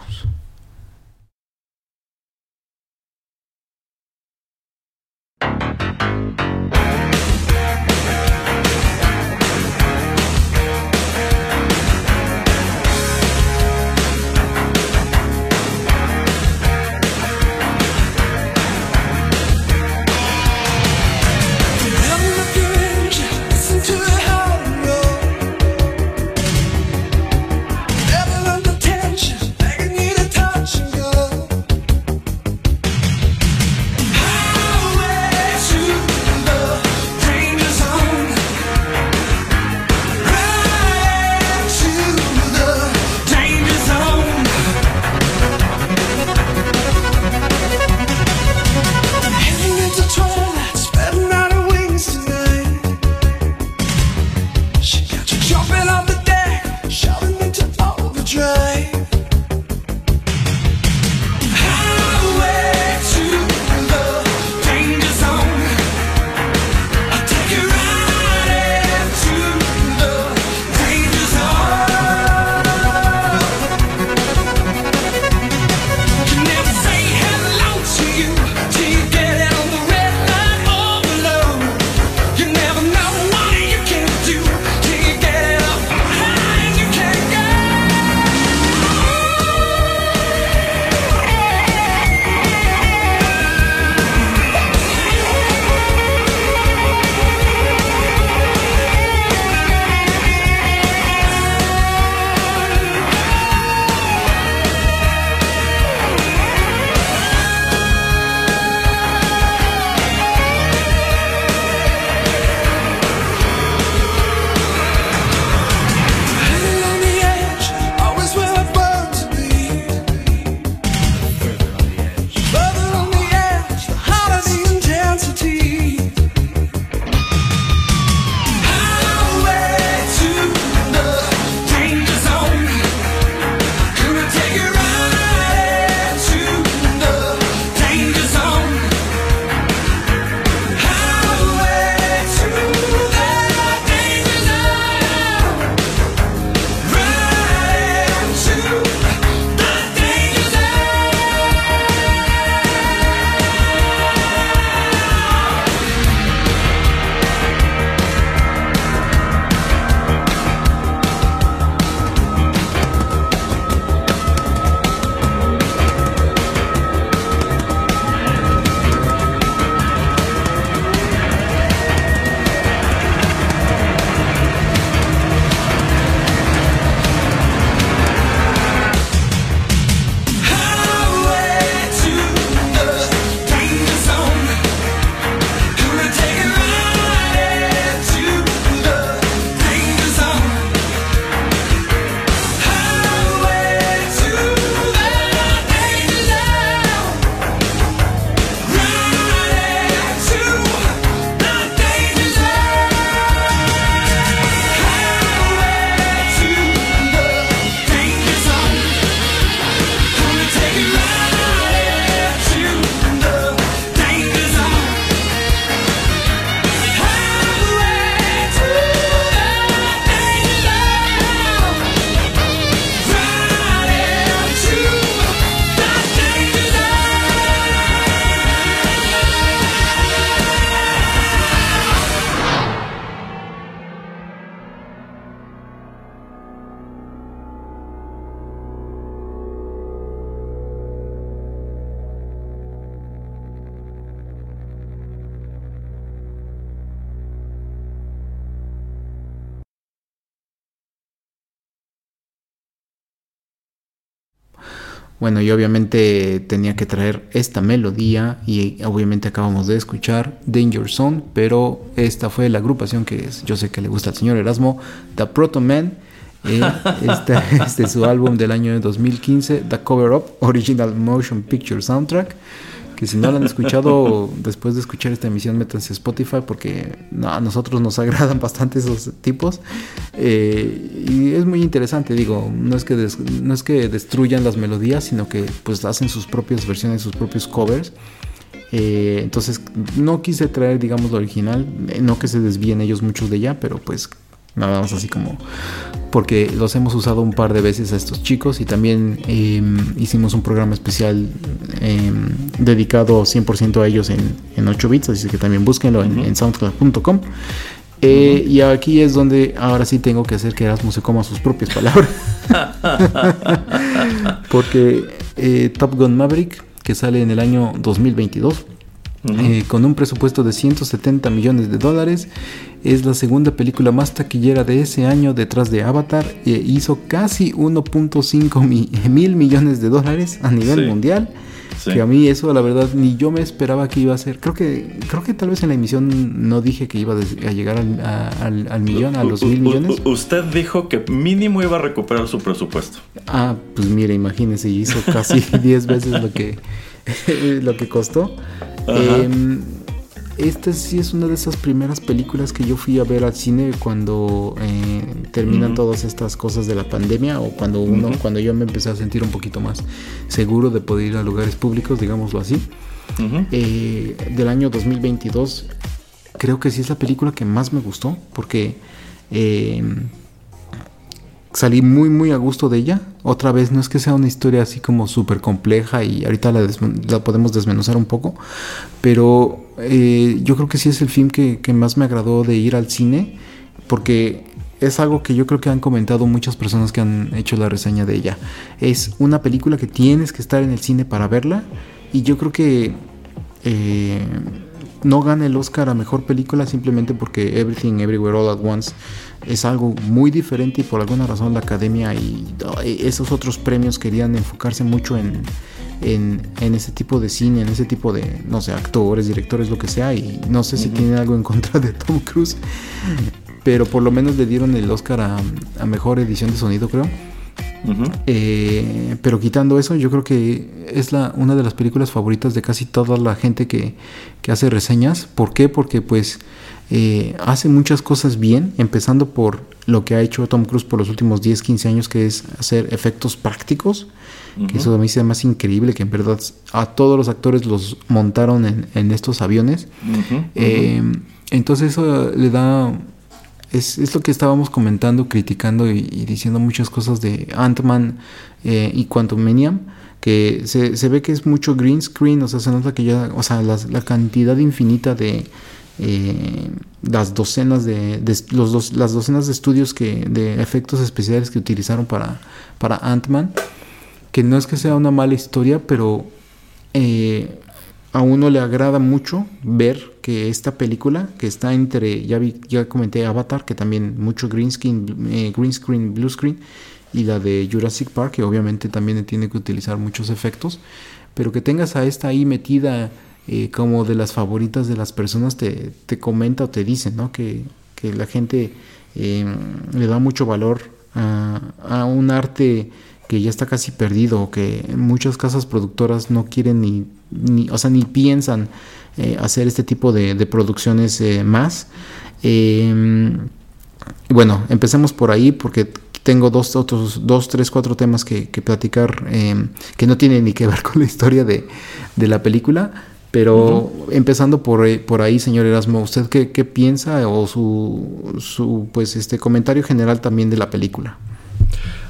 Bueno, y obviamente tenía que traer esta melodía y obviamente acabamos de escuchar Danger Zone, pero esta fue la agrupación que es, yo sé que le gusta al señor Erasmo, The Proto Man. Eh, [laughs] este, este, es su álbum del año 2015, The Cover Up, Original Motion Picture Soundtrack si no lo han escuchado [laughs] después de escuchar esta emisión, métanse a Spotify porque a nosotros nos agradan bastante esos tipos. Eh, y es muy interesante, digo, no es, que no es que destruyan las melodías, sino que pues hacen sus propias versiones, sus propios covers. Eh, entonces no quise traer, digamos, lo original, eh, no que se desvíen ellos muchos de ella, pero pues nada más así como porque los hemos usado un par de veces a estos chicos y también em, hicimos un programa especial em, dedicado 100% a ellos en, 8 bits, así que también búsquenlo en, soundcloud.com. Eh, y aquí es donde ahora sí tengo que hacer que Erasmo se coma sus propias palabras. [laughs] porque eh, Top Gun Maverick, que sale en el año 2022, eh, con un presupuesto de 170 millones de dólares. Es la segunda película más taquillera de ese año detrás de Avatar. e hizo casi 1.5 [laughs] mil millones de dólares a nivel mundial. Que a mí eso la verdad ni yo me esperaba que iba a ser. Creo que creo que tal vez en la emisión no dije que iba a llegar al, al, millón, a los mil millones. usted dijo que mínimo iba a recuperar su presupuesto. Ah, pues mire, imagínese, hizo casi [laughs] 10 veces lo que, [laughs] lo que costó. Eh, esta sí es una de esas primeras películas que yo fui a ver al cine cuando eh, terminan todas estas cosas de la pandemia o cuando uno, cuando yo me empecé a sentir un poquito más seguro de poder ir a lugares públicos, digámoslo así. Eh, del año 2022, creo que sí es la película que más me gustó porque em, salí muy muy a gusto de ella. Otra vez, no es que sea una historia así como súper compleja y ahorita la, podemos desmenuzar un poco, pero eh, yo creo que sí es el film que, más me agradó de ir al cine, porque es algo que yo creo que han comentado muchas personas que han hecho la reseña de ella. Es una película que tienes que estar en el cine para verla y yo creo que... Eh, no gana el Oscar a mejor película simplemente porque Everything Everywhere All at Once es algo muy diferente y por alguna razón la academia y esos otros premios querían enfocarse mucho en, en, ese tipo de cine, en ese tipo de, no sé, actores, directores, lo que sea. Y no sé si tiene algo en contra de Tom Cruise, pero por lo menos le dieron el Oscar a, a mejor edición de sonido, creo. Eh, pero quitando eso, yo creo que es la, una de las películas favoritas de casi toda la gente que, que hace reseñas. ¿Por qué? Porque pues eh, hace muchas cosas bien, empezando por lo que ha hecho Tom Cruise por los últimos 10, 15 años, que es hacer efectos prácticos. Que eso a mí se más increíble, que en verdad a todos los actores los montaron en, en estos aviones. Eh, entonces eso le da es, es, lo que estábamos comentando, criticando y, diciendo muchas cosas de Ant-Man eh, y Quantumania, que se, se, ve que es mucho green screen, o sea, se nota que ya, o sea, la cantidad infinita de eh, las docenas de, los dos, las docenas de estudios que, de efectos especiales que utilizaron para, para Ant-Man, que no es que sea una mala historia, pero eh, a uno le agrada mucho ver que esta película, que está entre, ya, vi, ya comenté Avatar, que también mucho green screen, eh, green screen, blue screen, y la de Jurassic Park, que obviamente también tiene que utilizar muchos efectos, pero que tengas a esta ahí metida eh, como de las favoritas de las personas, te, te comenta o te dice, ¿no? Que, que la gente em, le da mucho valor a, un arte que ya está casi perdido, que muchas casas productoras no quieren ni, ni o sea, ni piensan eh, hacer este tipo de, producciones eh, más. Em, bueno, empecemos por ahí porque tengo dos, otros, dos, tres, cuatro temas que, platicar em, que no tienen ni que ver [laughs] con la historia de, la película. Pero empezando por, eh, por ahí, señor Erasmo, ¿usted qué, qué piensa o su, su pues, este comentario general también de la película?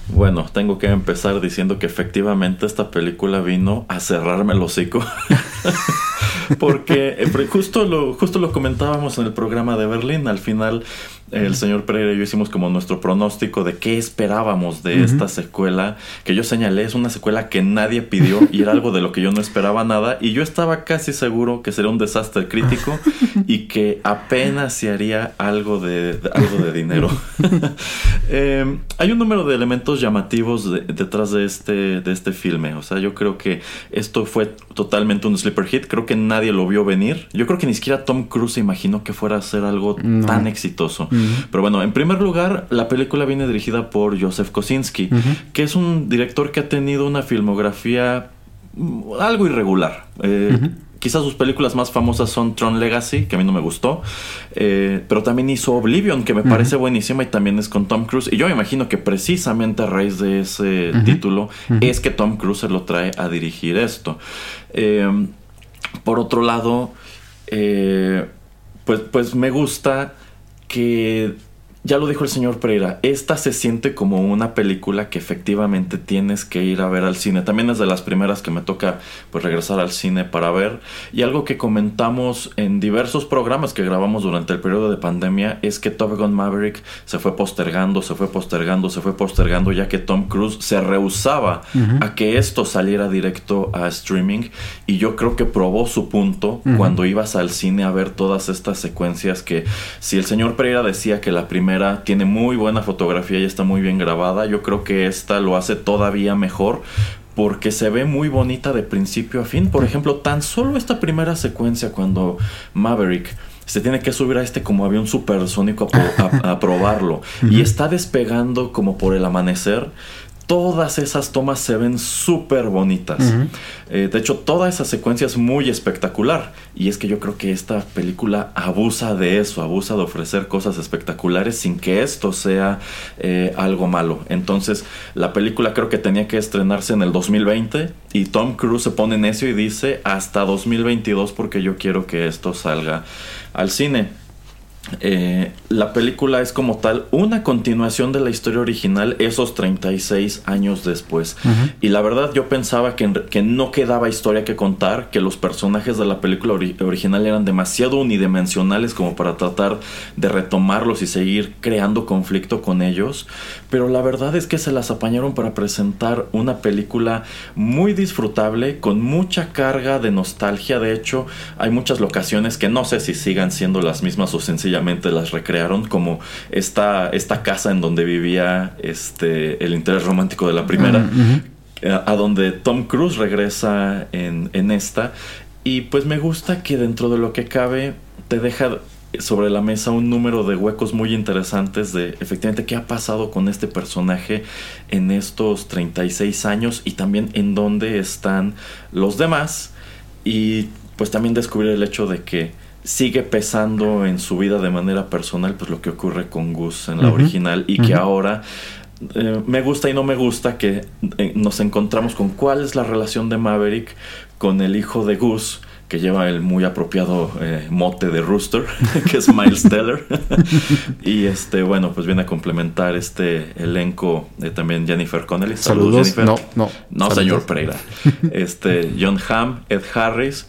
Bueno, tengo que empezar diciendo que efectivamente esta película vino a cerrarme el hocico. [laughs] [laughs] Porque eh, justo lo, justo lo comentábamos en el programa de Berlín. Al final, el señor Pereira y yo hicimos como nuestro pronóstico de qué esperábamos de esta secuela, que yo señalé es una secuela que nadie pidió y era algo de lo que yo no esperaba nada y yo estaba casi seguro que sería un desastre crítico [laughs] y que apenas se haría algo de, algo de dinero. [laughs] Em, hay un número de elementos llamativos detrás de este, de este filme, o sea, yo creo que esto fue totalmente un sleeper hit, creo que nadie lo vio venir, yo creo que ni siquiera Tom Cruise se imaginó que fuera a ser algo tan exitoso. Pero bueno, en primer lugar, la película viene dirigida por Joseph Kosinski, que es un director que ha tenido una filmografía mm, algo irregular. Eh, quizás sus películas más famosas son Tron Legacy, que a mí no me gustó, eh, pero también hizo Oblivion, que me parece buenísima y también es con Tom Cruise. Y yo me imagino que precisamente a raíz de ese título es que Tom Cruise se lo trae a dirigir esto. Eh, por otro lado, pues, pues me gusta que ya lo dijo el señor Pereira, esta se siente como una película que efectivamente tienes que ir a ver al cine. También es de las primeras que me toca pues regresar al cine para ver. Y algo que comentamos en diversos programas que grabamos durante el periodo de pandemia es que Top Gun Maverick se fue postergando, se fue postergando, se fue postergando, ya que Tom Cruise se rehusaba a que esto saliera directo a streaming. Y yo creo que probó su punto cuando ibas al cine a ver todas estas secuencias que si el señor Pereira decía que la primera tiene muy buena fotografía y está muy bien grabada. Yo creo que esta lo hace todavía mejor porque se ve muy bonita de principio a fin. Por ejemplo, tan solo esta primera secuencia cuando Maverick se tiene que subir a este como avión supersónico a, a probarlo [laughs] y está despegando como por el amanecer todas esas tomas se ven súper bonitas. Eh, de hecho, toda esa secuencia es muy espectacular. Y es que yo creo que esta película abusa de eso, abusa de ofrecer cosas espectaculares sin que esto sea eh, algo malo. Entonces, la película creo que tenía que estrenarse en el 2020 y Tom Cruise se pone necio y dice hasta 2022 porque yo quiero que esto salga al cine. Eh, la película es como tal una continuación de la historia original esos 36 años después. Y la verdad yo pensaba que, que, no quedaba historia que contar, que los personajes de la película original eran demasiado unidimensionales como para tratar de retomarlos y seguir creando conflicto con ellos. Pero la verdad es que se las apañaron para presentar una película muy disfrutable, con mucha carga de nostalgia. De hecho, hay muchas locaciones que no sé si sigan siendo las mismas o sencillas las recrearon como esta, esta casa en donde vivía este, el interés romántico de la primera, eh, a, donde Tom Cruise regresa en, en esta. Y pues me gusta que dentro de lo que cabe te deja sobre la mesa un número de huecos muy interesantes de efectivamente qué ha pasado con este personaje en estos 36 años y también en dónde están los demás y pues también descubrir el hecho de que sigue pesando en su vida de manera personal pues lo que ocurre con Gus en la original y que ahora eh, me gusta y no me gusta que eh, nos encontramos con cuál es la relación de Maverick con el hijo de Gus que lleva el muy apropiado eh, mote de Rooster, [laughs] que es Miles Teller. [laughs] y este, bueno, pues viene a complementar este elenco de también Jennifer Connelly. Saludos, Jennifer. No, no. No, señor Pereira. Este, John Hamm, Ed Harris.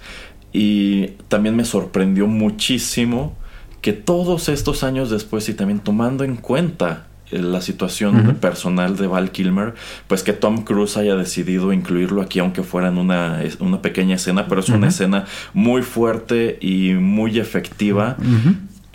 Y también me sorprendió muchísimo que todos estos años después y también tomando en cuenta eh, la situación personal de Val Kilmer, pues que Tom Cruise haya decidido incluirlo aquí, aunque fuera en una, una pequeña escena, pero es una escena muy fuerte y muy efectiva.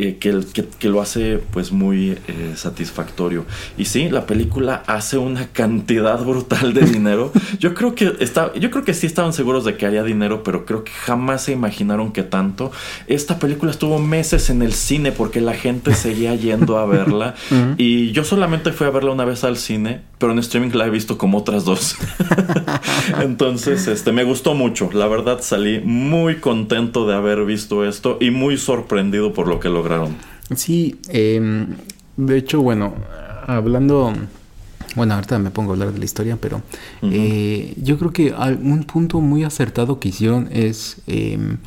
Eh, que, que, lo hace pues muy eh, satisfactorio. Y sí, la película hace una cantidad brutal de dinero. [laughs] Yo creo que está, yo creo que sí estaban seguros de que haría dinero, pero creo que jamás se imaginaron que tanto. Esta película estuvo meses en el cine porque la gente seguía yendo a verla. [laughs] Y yo solamente fui a verla una vez al cine, pero en streaming la he visto como otras dos. [laughs] Entonces, este, me gustó mucho. La verdad salí muy contento de haber visto esto y muy sorprendido por lo que logré Sí, em, de hecho, bueno, hablando, bueno, ahorita me pongo a hablar de la historia, pero eh, yo creo que un punto muy acertado que hicieron es em,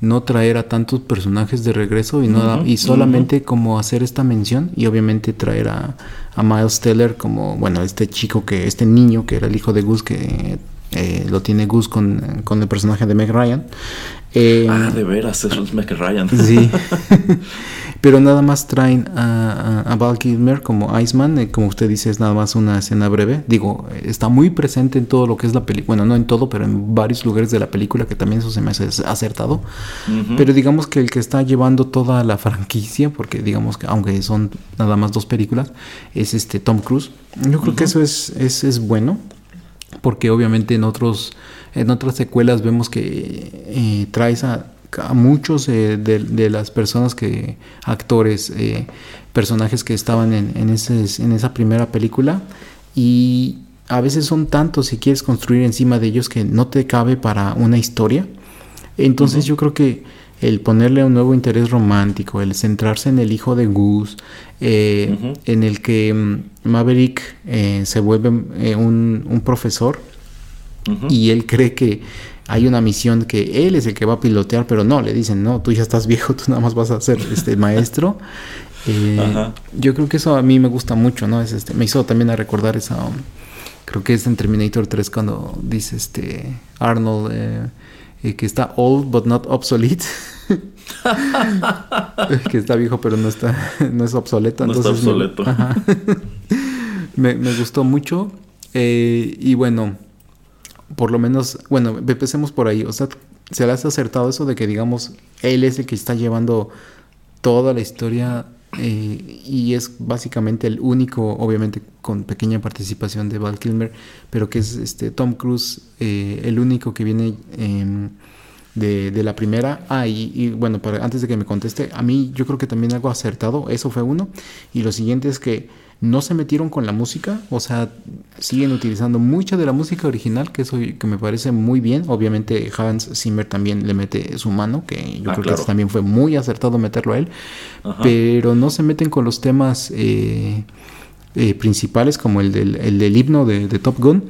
no traer a tantos personajes de regreso y, no, y solamente como hacer esta mención y obviamente traer a, Miles Teller como, bueno, este chico que, este niño que era el hijo de Gus que eh, lo tiene Gus con, con, el personaje de Meg Ryan. Eh, ah, de veras, es Meg Ryan. Sí. [laughs] [laughs] pero nada más traen a, a, Val Kilmer como Iceman, eh, como usted dice, es nada más una escena breve. Digo, está muy presente en todo lo que es la película, bueno, no en todo, pero en varios lugares de la película, que también eso se me hace acertado. Pero digamos que el que está llevando toda la franquicia, porque digamos que aunque son nada más dos películas, es este Tom Cruise. Yo creo que eso es, es, es bueno, porque obviamente en otros en otras secuelas vemos que eh, traes a a muchos eh, de, las personas que, actores, eh, personajes que estaban en, en, ese, en esa primera película y a veces son tantos si quieres construir encima de ellos que no te cabe para una historia. Entonces yo creo que el ponerle un nuevo interés romántico, el centrarse en el hijo de Gus, eh, en el que mm, Maverick se vuelve un, un profesor y él cree que hay una misión que él es el que va a pilotear, pero no, le dicen, no, tú ya estás [laughs] viejo, tú nada más vas a ser este [laughs] maestro. Eh, yo creo que eso a mí me gusta mucho, ¿no? Es este, me hizo también a recordar esa, um, creo que es en Terminator 3 cuando dice este Arnold eh, eh, que está old but not obsolete. [laughs] que está viejo pero no está, no es obsoleto. No entonces está obsoleto. Me, me, gustó mucho. y bueno, por lo menos, bueno, empecemos por ahí. O sea, se le ha acertado eso de que, digamos, él es el que está llevando toda la historia y es básicamente el único, obviamente con pequeña participación de Val Kilmer, pero que es este Tom Cruise eh, el único que viene em, de, de, la primera. Ah, y, y, bueno, para, antes de que me conteste, a mí yo creo que también algo acertado, eso fue uno. Y lo siguiente es que no se metieron con la música, o sea, siguen utilizando mucha de la música original, que eso que me parece muy bien. Obviamente Hans Zimmer también le mete su mano, que yo ah, creo que también fue muy acertado meterlo a él, pero no se meten con los temas eh, eh, principales como el del, el del himno de, Top Gun.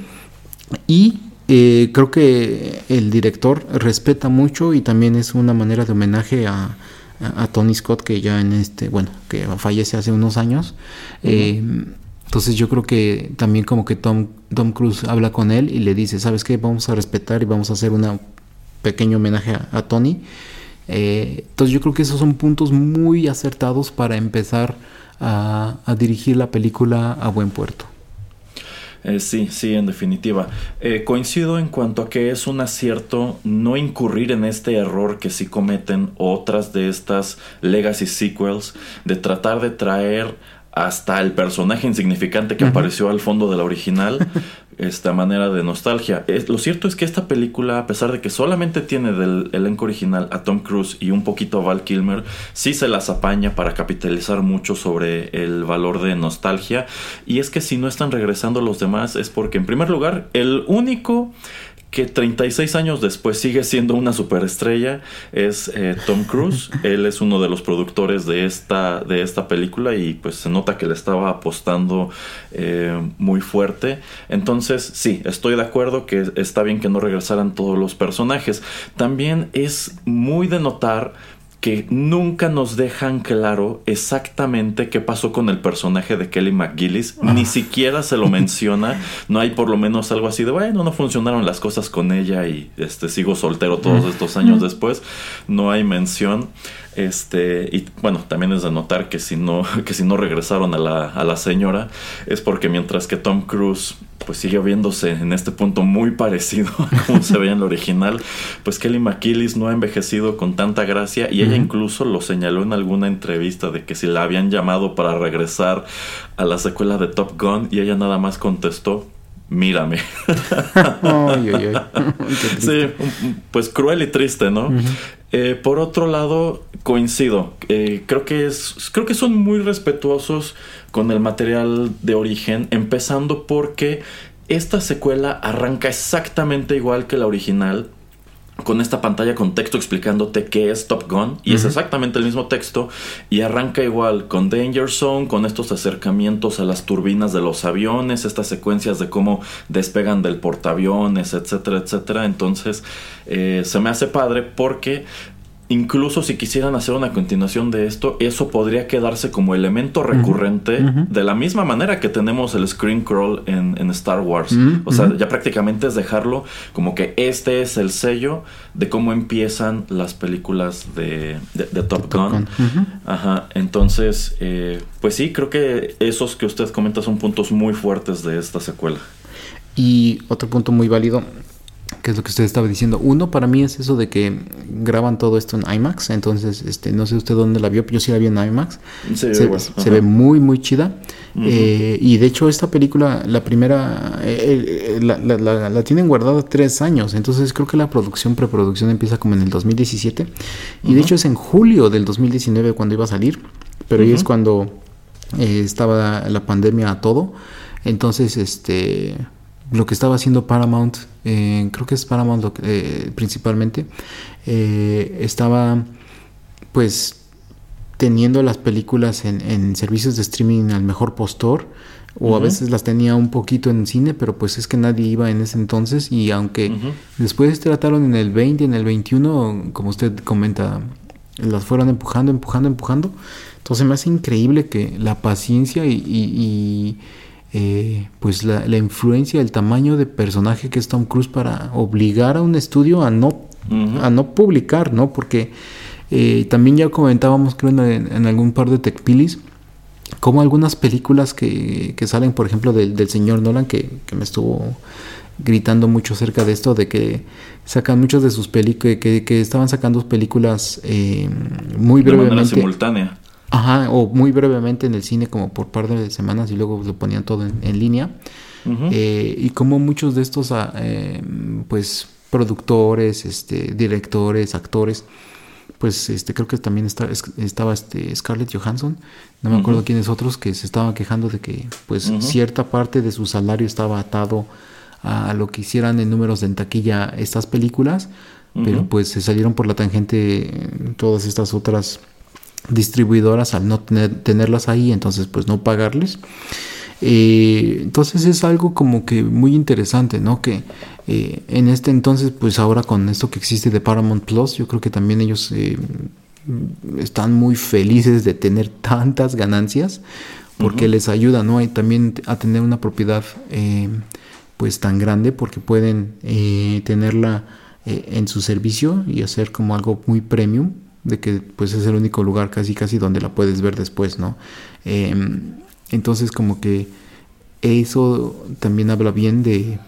Y eh, creo que el director respeta mucho y también es una manera de homenaje a a, Tony Scott que ya en este, bueno, que fallece hace unos años. Eh, entonces yo creo que también como que Tom, Tom Cruise habla con él y le dice, ¿sabes qué? Vamos a respetar y vamos a hacer un pequeño homenaje a, Tony. Eh, entonces yo creo que esos son puntos muy acertados para empezar a dirigir la película a buen puerto. Eh, sí, sí, en definitiva. Eh, coincido en cuanto a que es un acierto no incurrir en este error que sí cometen otras de estas legacy sequels de tratar de traer hasta el personaje insignificante que apareció al fondo de la original, [laughs] esta manera de nostalgia. lo cierto es que esta película, a pesar de que solamente tiene del elenco original a Tom Cruise y un poquito a Val Kilmer, sí se las apaña para capitalizar mucho sobre el valor de nostalgia. Y es que si no están regresando los demás es porque, en primer lugar, el único que 36 años después sigue siendo una superestrella es eh, Tom Cruise. [laughs] Él es uno de los productores de esta, de esta película y pues se nota que le estaba apostando eh, muy fuerte. Entonces sí, estoy de acuerdo que está bien que no regresaran todos los personajes. También es muy de notar que nunca nos dejan claro exactamente qué pasó con el personaje de Kelly McGillis. Ni siquiera se lo [laughs] menciona. No hay por lo menos algo así de, bueno, no funcionaron las cosas con ella y este, sigo soltero todos estos años después. No hay mención. Este, y bueno, también es de notar que si no, [laughs] que si no regresaron a la, a la señora, es porque mientras que Tom Cruise pues sigue viéndose en este punto muy parecido a como se veía en la original, pues Kelly McKillis no ha envejecido con tanta gracia y ella incluso lo señaló en alguna entrevista de que si la habían llamado para regresar a la secuela de Top Gun y ella nada más contestó mírame. [laughs] sí, pues cruel y triste, ¿no? Eh, por otro lado, coincido. Eh, creo que es. Creo que son muy respetuosos con el material de origen. Empezando porque esta secuela arranca exactamente igual que la original con esta pantalla con texto explicándote qué es Top Gun y es exactamente el mismo texto y arranca igual con Danger Zone, con estos acercamientos a las turbinas de los aviones, estas secuencias de cómo despegan del portaaviones, etcétera, etcétera. Entonces eh, se me hace padre porque incluso si quisieran hacer una continuación de esto, eso podría quedarse como elemento recurrente de la misma manera que tenemos el screen crawl en, Star Wars. O sea, ya prácticamente es dejarlo como que este es el sello de cómo empiezan las películas de, Top, Gun. Ajá, entonces, eh, pues sí, creo que esos que usted comenta son puntos muy fuertes de esta secuela. Y otro punto muy válido que es lo que usted estaba diciendo. Uno para mí es eso de que graban todo esto en IMAX, entonces este no sé usted dónde la vio, yo sí la vi en IMAX. se, ve muy muy chida. Eh, y de hecho esta película, la primera, eh, eh, la, tienen guardada tres años, entonces creo que la producción, preproducción empieza como en el 2017. Y de hecho es en julio del 2019 cuando iba a salir, pero ahí es cuando estaba la pandemia a todo. Entonces, este lo que estaba haciendo Paramount, eh, creo que es Paramount eh, principalmente, eh, estaba pues teniendo las películas en, servicios de streaming al mejor postor o a veces las tenía un poquito en cine, pero pues es que nadie iba en ese entonces y aunque después trataron en el 20, en el 21, como usted comenta, las fueron empujando, empujando, empujando. Entonces me hace increíble que la paciencia y eh, pues la, influencia, el tamaño de personaje que es Tom Cruise para obligar a un estudio a no, a no publicar, ¿no? Porque eh, también ya comentábamos, creo, en, algún par de TechPilis, como algunas películas que, que salen, por ejemplo, del, del señor Nolan, que, que, me estuvo gritando mucho acerca de esto, de que sacan muchas de sus películas, que, que, estaban sacando películas eh, muy brevemente. De simultánea. Ajá, o muy brevemente en el cine como por par de semanas y luego lo ponían todo en, línea. Eh, y como muchos de estos, ah, em, pues, productores, este, directores, actores, pues, este, creo que también estaba este Scarlett Johansson, no me acuerdo quiénes otros, que se estaban quejando de que, pues, cierta parte de su salario estaba atado a lo que hicieran en números de en taquilla estas películas, pero pues se salieron por la tangente todas estas otras distribuidoras al no tenerlas ahí, entonces pues no pagarles. Eh, entonces es algo como que muy interesante, ¿no? Que eh, en este entonces, pues ahora con esto que existe de Paramount Plus, yo creo que también ellos eh, están muy felices de tener [laughs] tantas ganancias porque les ayuda, ¿no? Y también a tener una propiedad pues tan grande porque pueden tenerla en su servicio y hacer como algo muy premium de que pues es el único lugar casi casi donde la puedes ver después, ¿no? Em, entonces como que eso también habla bien de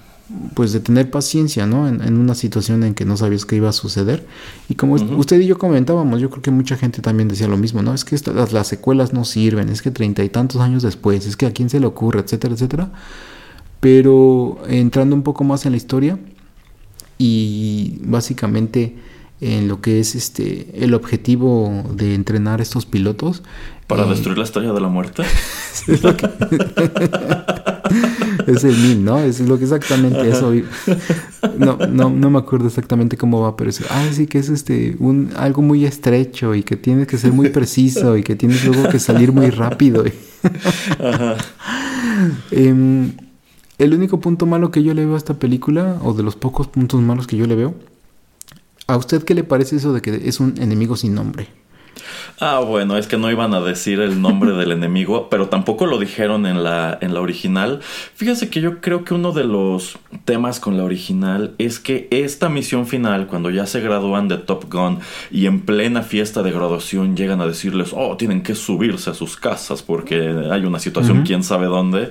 pues de tener paciencia, ¿no? En, una situación en que no sabías qué iba a suceder. Y como usted y yo comentábamos, yo creo que mucha gente también decía lo mismo, ¿no? Es que estas, las, secuelas no sirven, es que treinta y tantos años después, es que a quién se le ocurre, etcétera, etcétera. Pero entrando un poco más en la historia y básicamente en lo que es este el objetivo de entrenar a estos pilotos. ¿Para destruir la estrella de la muerte? [laughs] [laughs] es, el mil, ¿no? Es lo que exactamente eso. No, no, no me acuerdo exactamente cómo va, pero es, ah, sí que es este un algo muy estrecho y que tienes que ser muy preciso y que tienes luego que salir muy rápido. [laughs] Ajá. Em, el único punto malo que yo le veo a esta película, o de los pocos puntos malos que yo le veo, ¿A usted qué le parece eso de que es un enemigo sin nombre? Ah, bueno, es que no iban a decir el nombre del [laughs] enemigo, pero tampoco lo dijeron en la, en la original. Fíjese que yo creo que uno de los temas con la original es que esta misión final, cuando ya se gradúan de Top Gun y en plena fiesta de graduación llegan a decirles, oh, tienen que subirse a sus casas porque hay una situación quién sabe dónde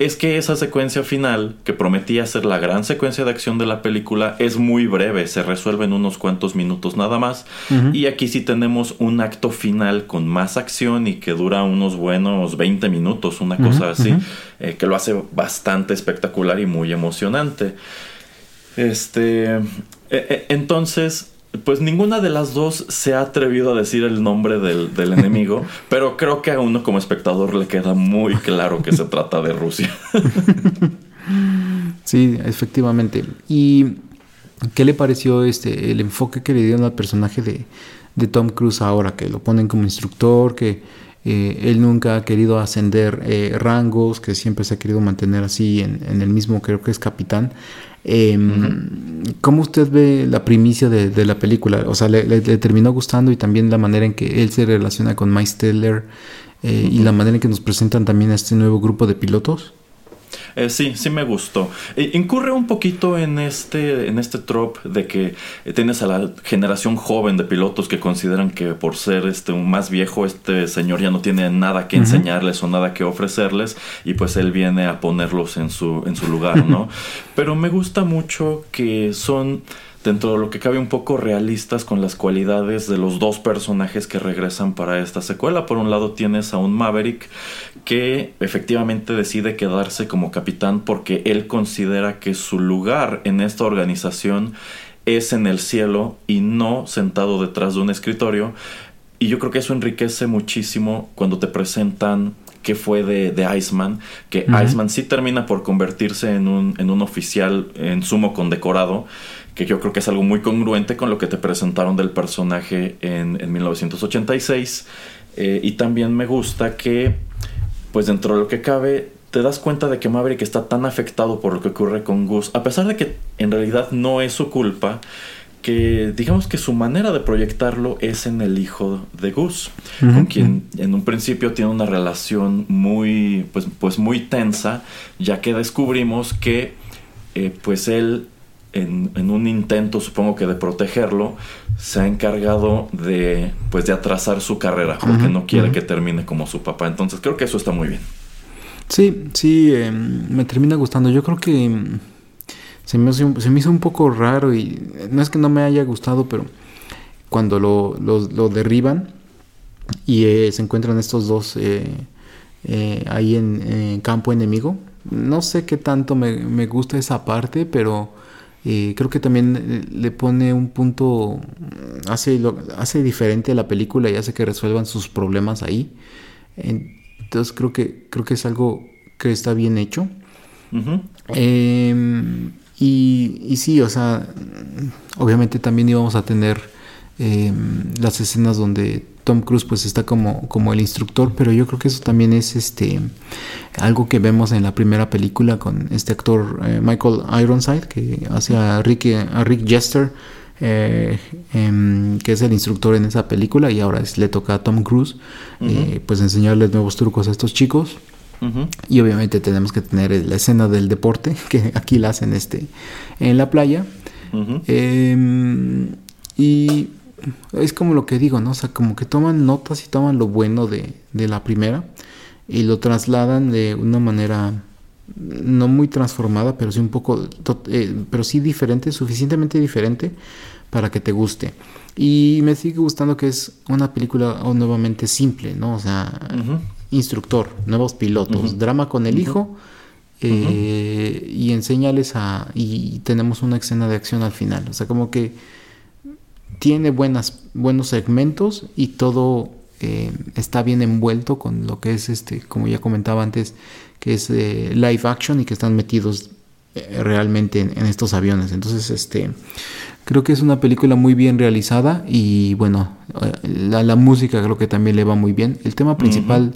es que esa secuencia final, que prometía ser la gran secuencia de acción de la película, es muy breve, se resuelve en unos cuantos minutos nada más. Y aquí sí tenemos un acto final con más acción y que dura unos buenos 20 minutos, una cosa así, eh, que lo hace bastante espectacular y muy emocionante. Este, e, e, entonces, pues ninguna de las dos se ha atrevido a decir el nombre del, enemigo, [laughs] pero creo que a uno como espectador le queda muy claro que se trata de Rusia. [laughs] sí, efectivamente. ¿Y qué le pareció este el enfoque que le dieron al personaje de, Tom Cruise ahora? Que lo ponen como instructor, que eh, él nunca ha querido ascender eh, rangos, que siempre se ha querido mantener así en, en el mismo, creo que es capitán. Eh, ¿Cómo usted ve la primicia de, la película? O sea, ¿le, terminó gustando y también la manera en que él se relaciona con Teller eh, y la manera en que nos presentan también a este nuevo grupo de pilotos? Eh, sí, sí me gustó. Eh, incurre un poquito en este, en este trope de que tienes a la generación joven de pilotos que consideran que por ser este un más viejo, este señor ya no tiene nada que enseñarles o nada que ofrecerles, y pues él viene a ponerlos en su, en su lugar, ¿no? [laughs] Pero me gusta mucho que son dentro de lo que cabe un poco realistas con las cualidades de los dos personajes que regresan para esta secuela. Por un lado tienes a un Maverick que efectivamente decide quedarse como capitán porque él considera que su lugar en esta organización es en el cielo y no sentado detrás de un escritorio. Y yo creo que eso enriquece muchísimo cuando te presentan qué fue de, de Iceman, que Iceman sí termina por convertirse en un, en un oficial en sumo condecorado que yo creo que es algo muy congruente con lo que te presentaron del personaje en, 1986. Eh, y también me gusta que, pues dentro de lo que cabe, te das cuenta de que Maverick está tan afectado por lo que ocurre con Gus, a pesar de que en realidad no es su culpa, que digamos que su manera de proyectarlo es en el hijo de Gus, con quien en un principio tiene una relación muy, pues, pues muy tensa, ya que descubrimos que eh, pues él en, un intento, supongo que de protegerlo, se ha encargado de, pues, de atrasar su carrera, porque no quiere que termine como su papá. Entonces creo que eso está muy bien. Sí, sí, em, me termina gustando. Yo creo que em, se, me se me hizo un poco raro y no es que no me haya gustado, pero cuando lo, lo, derriban y eh, se encuentran estos dos eh, eh, ahí en, campo enemigo, no sé qué tanto me, me gusta esa parte, pero creo que también eh, le pone un punto, hace, lo, hace diferente a la película y hace que resuelvan sus problemas ahí. Entonces creo que, creo que es algo que está bien hecho. Em, y, y, sí, o sea, obviamente también íbamos a tener em, las escenas donde Tom Cruise pues está como, como el instructor, pero yo creo que eso también es este algo que vemos en la primera película con este actor eh, Michael Ironside que hace a Rick, a Rick Jester, eh, em, que es el instructor en esa película y ahora le toca a Tom Cruise eh, pues enseñarles nuevos trucos a estos chicos. Y obviamente tenemos que tener la escena del deporte, [laughs] que aquí la hacen este, en la playa. Em, y es como lo que digo, ¿no? O sea, como que toman notas y toman lo bueno de, de la primera y lo trasladan de una manera no muy transformada, pero sí un poco, eh, pero sí diferente, suficientemente diferente para que te guste. Y me sigue gustando que es una película oh, nuevamente simple, ¿no? O sea, instructor, nuevos pilotos, drama con el hijo eh, y enséñales a... Y tenemos una escena de acción al final. O sea, como que tiene buenas, buenos segmentos y todo eh, está bien envuelto con lo que es este, como ya comentaba antes, que es eh, live action y que están metidos eh, realmente en, estos aviones. Entonces, este, creo que es una película muy bien realizada y bueno, la, música creo que también le va muy bien. El tema principal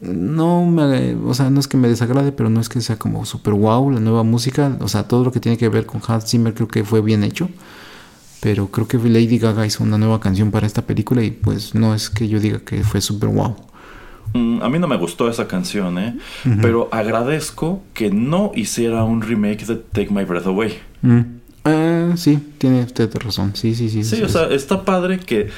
no me, o sea, no es que me desagrade, pero no es que sea como super wow la nueva música, o sea, todo lo que tiene que ver con Hans Zimmer creo que fue bien hecho pero creo que Lady Gaga hizo una nueva canción para esta película y pues no es que yo diga que fue súper wow. Mm, a mí no me gustó esa canción, ¿eh? Pero agradezco que no hiciera un remake de Take My Breath Away. Mm. Eh, sí, tiene usted razón. Sí, sí, sí. Sí, o sea, está padre que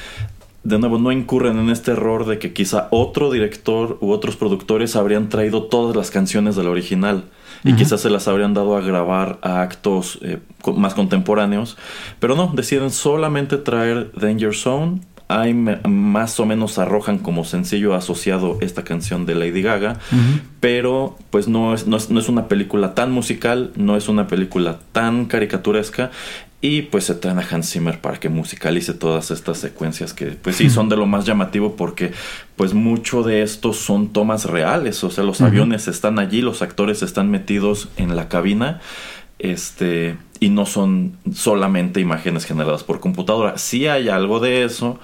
de nuevo no incurren en este error de que quizá otro director u otros productores habrían traído todas las canciones del original y quizás se las habrían dado a grabar a actos eh, más contemporáneos, pero no, deciden solamente traer Danger Zone. Ahí más o menos arrojan como sencillo asociado esta canción de Lady Gaga, pero pues no es, no es, no es una película tan musical, no es una película tan caricaturesca y pues se traen a Hans Zimmer para que musicalice todas estas secuencias que pues sí son de lo más llamativo porque pues mucho de esto son tomas reales, o sea, los aviones están allí, los actores están metidos en la cabina, este, y no son solamente imágenes generadas por computadora. Sí hay algo de eso,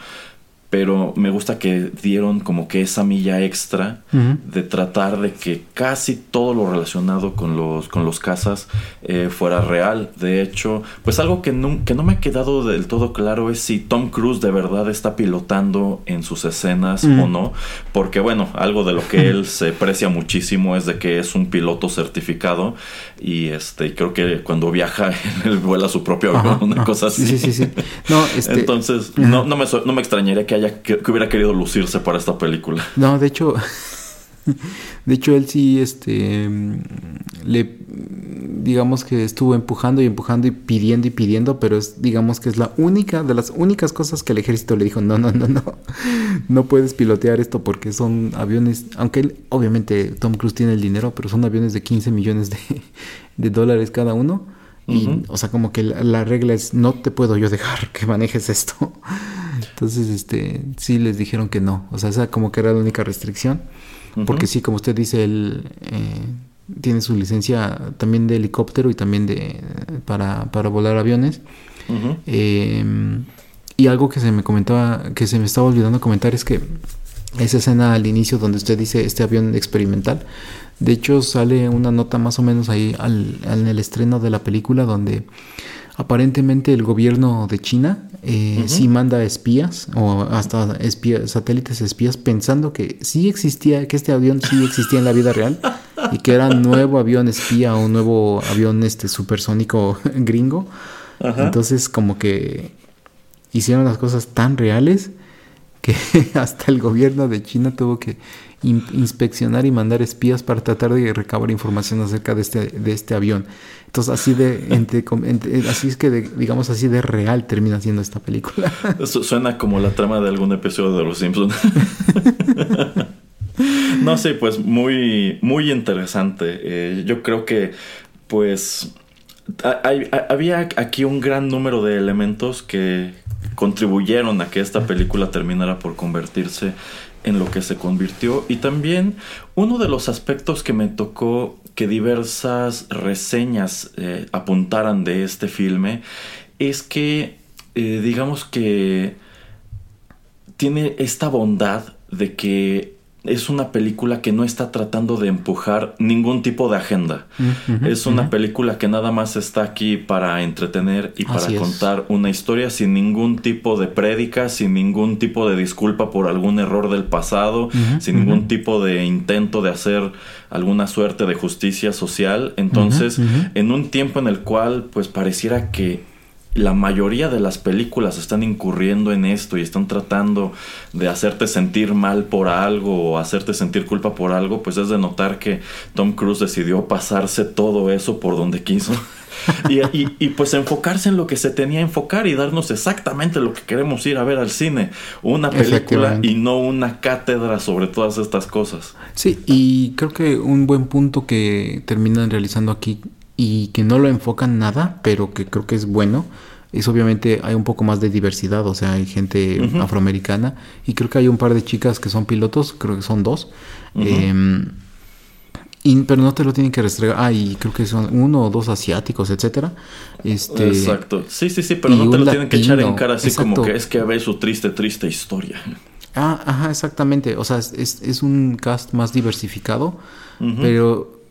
pero me gusta que dieron como que esa milla extra de tratar de que casi todo lo relacionado con los, con los cazas eh, fuera real. De hecho, pues algo que no, que no me ha quedado del todo claro es si Tom Cruise de verdad está pilotando en sus escenas o no, porque bueno, algo de lo que él [laughs] se precia muchísimo es de que es un piloto certificado y este creo que cuando viaja [laughs] él vuela su propio avión, una ajá. cosa así. Sí, sí, sí. No, este, Entonces, no, no, me, no me extrañaría que haya que, que hubiera querido lucirse para esta película. No, de hecho, [laughs] de hecho él sí, este, mm, le, digamos que estuvo empujando y empujando y pidiendo y pidiendo, pero es, digamos que es la única, de las únicas cosas que el ejército le dijo, no, no, no, no, [laughs] no puedes pilotear esto porque son aviones, aunque él, obviamente Tom Cruise tiene el dinero, pero son aviones de 15 millones de, [laughs] de dólares cada uno. Y, o sea, como que la, la regla es, no te puedo yo dejar que manejes esto. Entonces, este, sí les dijeron que no. O sea, esa como que era la única restricción. Porque sí, como usted dice, él eh, tiene su licencia también de helicóptero y también de para, para volar aviones. Eh, y algo que se me comentaba, que se me estaba olvidando comentar es que esa escena al inicio donde usted dice este avión experimental, de hecho sale una nota más o menos ahí al, en el estreno de la película donde aparentemente el gobierno de China eh, sí manda espías o hasta espía- satélites espías pensando que sí existía, que este avión sí existía en la vida real y que era un nuevo avión espía o un nuevo avión este supersónico [laughs] gringo. Ajá. Entonces como que hicieron las cosas tan reales que [laughs] hasta el gobierno de China tuvo que in- inspeccionar y mandar espías para tratar de recabar información acerca de este, de este avión. Entonces así de, entre así es que de- digamos así de real termina siendo esta película. [laughs] Su- Suena como la trama de algún episodio de Los Simpsons. [laughs] no sé, pues muy, muy interesante. Eh, yo creo que, pues, hay- había aquí un gran número de elementos que contribuyeron a que esta película terminara por convertirse en lo que se convirtió. Y también uno de los aspectos que me tocó que diversas reseñas eh, apuntaran de este filme es que, eh, digamos que tiene esta bondad de que es una película que no está tratando de empujar ningún tipo de agenda. Es una película que nada más está aquí para entretener y para Así es. contar una historia sin ningún tipo de prédica, sin ningún tipo de disculpa por algún error del pasado, sin ningún tipo de intento de hacer alguna suerte de justicia social. Entonces, en un tiempo en el cual pues pareciera que la mayoría de las películas están incurriendo en esto y están tratando de hacerte sentir mal por algo o hacerte sentir culpa por algo, pues es de notar que Tom Cruise decidió pasarse todo eso por donde quiso. [laughs] Y, y- y, pues enfocarse en lo que se tenía que enfocar y darnos exactamente lo que queremos ir a ver al cine. Una película y no una cátedra sobre todas estas cosas. Sí, y creo que un buen punto que terminan realizando aquí y que no lo enfocan nada, pero que creo que es bueno, es obviamente hay un poco más de diversidad, o sea, hay gente afroamericana y creo que hay un par de chicas que son pilotos, creo que son dos. Em, y- pero no te lo tienen que restregar. Ah, y creo que son uno o dos asiáticos, etcétera. Este, Exacto. Sí, sí, sí, pero no te lo tienen que echar en cara así como que es que ve su triste, triste historia. Ah, ajá, exactamente. O sea, es, es- un cast más diversificado, pero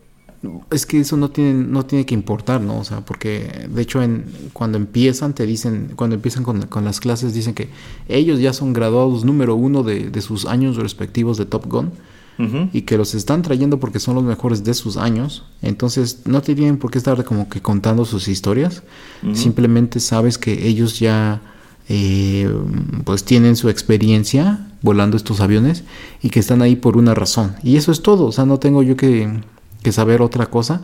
es que eso no tiene, no tiene que importar, ¿no? O sea, porque de hecho en, cuando empiezan, te dicen, cuando empiezan con, con las clases, dicen que ellos ya son graduados número uno de, de sus años respectivos de Top Gun y que los están trayendo porque son los mejores de sus años. Entonces no te tienen por qué estar como que contando sus historias. Simplemente sabes que ellos ya eh, pues tienen su experiencia volando estos aviones y que están ahí por una razón. Y eso es todo. O sea, no tengo yo que, que saber otra cosa.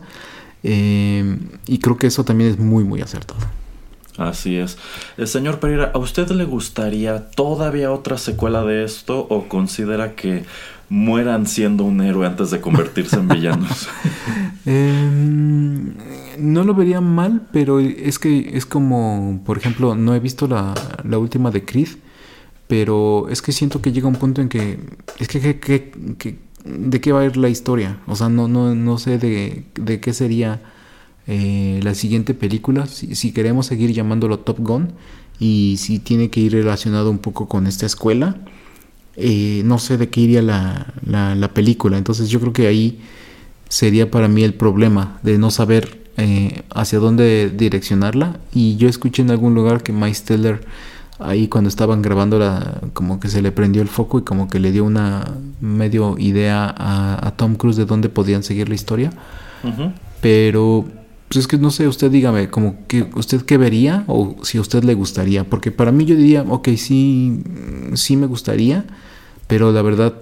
Eh, y creo que eso también es muy, muy acertado. Así es. El señor Pereira, ¿a usted le gustaría todavía otra secuela de esto o considera que mueran siendo un héroe antes de convertirse en villanos? [laughs] Eh, no lo vería mal, pero es que es como, por ejemplo, no he visto la, la última de Creed, pero es que siento que llega un punto en que es que, que- que- que- de qué va a ir la historia, o sea, no no no sé de, de qué sería eh, la siguiente película, si, queremos seguir llamándolo Top Gun y si tiene que ir relacionado un poco con esta escuela. Eh, no sé de qué iría la, la, película. Entonces yo creo que ahí sería para mí el problema de no saber eh, hacia dónde direccionarla. Y yo escuché en algún lugar que Miles Teller ahí cuando estaban grabando la, como que se le prendió el foco y como que le dio una medio idea a, Tom Cruise de dónde podían seguir la historia. Pero pues es que no sé, usted dígame, como que usted qué vería o si a usted le gustaría, porque para mí yo diría, ok, sí, sí me gustaría, pero la verdad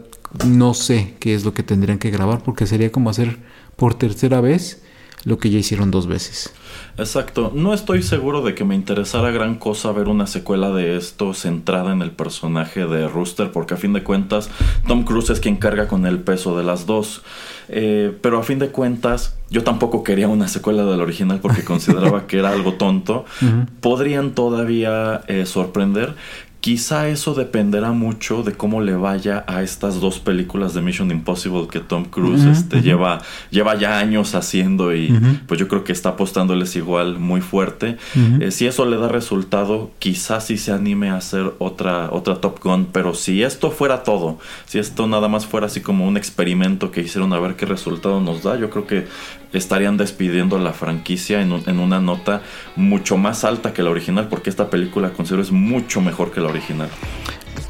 no sé qué es lo que tendrían que grabar, porque sería como hacer por tercera vez lo que ya hicieron dos veces. Exacto, no estoy seguro de que me interesara gran cosa ver una secuela de esto centrada en el personaje de Rooster, porque a fin de cuentas Tom Cruise es quien carga con el peso de las dos. Eh, pero a fin de cuentas, yo tampoco quería una secuela del original porque consideraba que era algo tonto. [laughs] Podrían todavía eh, sorprender. Quizá eso dependerá mucho de cómo le vaya a estas dos películas de Mission Impossible que Tom Cruise este, lleva, lleva ya años haciendo y pues yo creo que está apostándoles igual muy fuerte. Eh, si eso le da resultado, quizás sí se anime a hacer otra, otra Top Gun, pero si esto fuera todo, si esto nada más fuera así como un experimento que hicieron a ver qué resultado nos da, yo creo que estarían despidiendo la franquicia en, en una nota mucho más alta que la original porque esta película considero es mucho mejor que la original.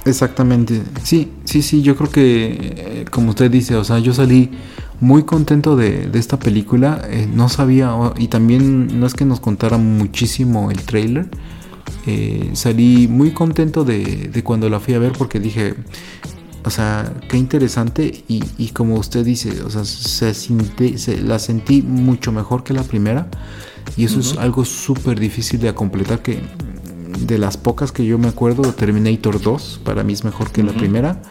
Exactamente, sí, sí, sí, yo creo que eh, como usted dice, o sea, yo salí muy contento de, esta película, eh, no sabía, y también no es que nos contara muchísimo el trailer, eh, salí muy contento de, cuando la fui a ver porque dije, o sea, qué interesante y, como usted dice, o sea, se, la sentí mucho mejor que la primera y eso es algo súper difícil de completar que de las pocas que yo me acuerdo, Terminator 2 para mí es mejor que la primera.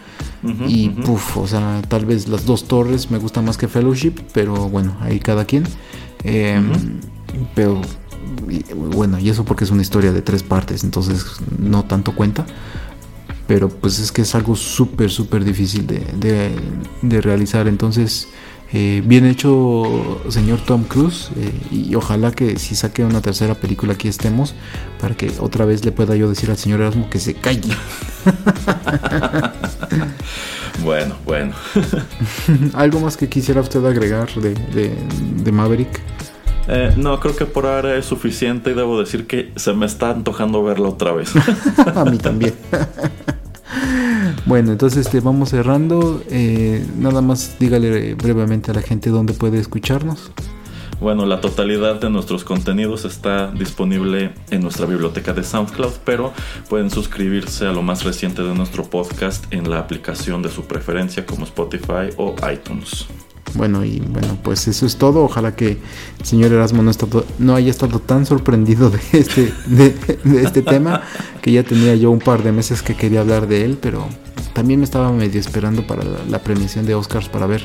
y puff, o sea, tal vez las dos torres me gustan más que Fellowship, pero bueno, ahí cada quien. Em, pero bueno, y eso porque es una historia de tres partes, entonces no tanto cuenta. Pero pues es que es algo súper, súper difícil de, de, de realizar. Entonces, eh, bien hecho, señor Tom Cruise. Eh, y ojalá que si saque una tercera película aquí estemos. Para que otra vez le pueda yo decir al señor Erasmo que se calle. [laughs] bueno, bueno. [laughs] ¿Algo más que quisiera usted agregar de, Maverick? Eh, no, creo que por ahora es suficiente y debo decir que se me está antojando verla otra vez. [laughs] A mí también. Bueno, entonces este, vamos cerrando. Eh, nada más dígale brevemente a la gente dónde puede escucharnos. Bueno, la totalidad de nuestros contenidos está disponible en nuestra biblioteca de SoundCloud, pero pueden suscribirse a lo más reciente de nuestro podcast en la aplicación de su preferencia como Spotify o iTunes. Bueno, y bueno, pues eso es todo. Ojalá que el señor Erasmo no, no haya estado tan sorprendido de este, de, este tema, que ya tenía yo un par de meses que quería hablar de él, pero también me estaba medio esperando para la, premiación de Oscars para ver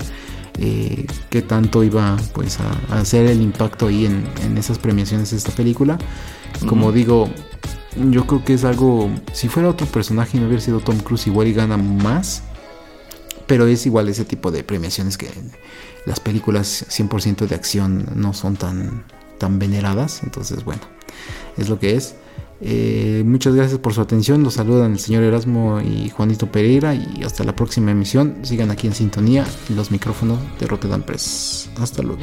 eh, qué tanto iba pues a, hacer el impacto ahí en, esas premiaciones de esta película. Como digo, yo creo que es algo, si fuera otro personaje y no hubiera sido Tom Cruise, igual y gana más pero es igual ese tipo de premiaciones que las películas 100% de acción no son tan, tan veneradas. Entonces, bueno, es lo que es. Eh, muchas gracias por su atención. Los saludan el señor Erasmo y Juanito Pereira. Y hasta la próxima emisión. Sigan aquí en sintonía en los micrófonos de Rotterdam Press. Hasta luego.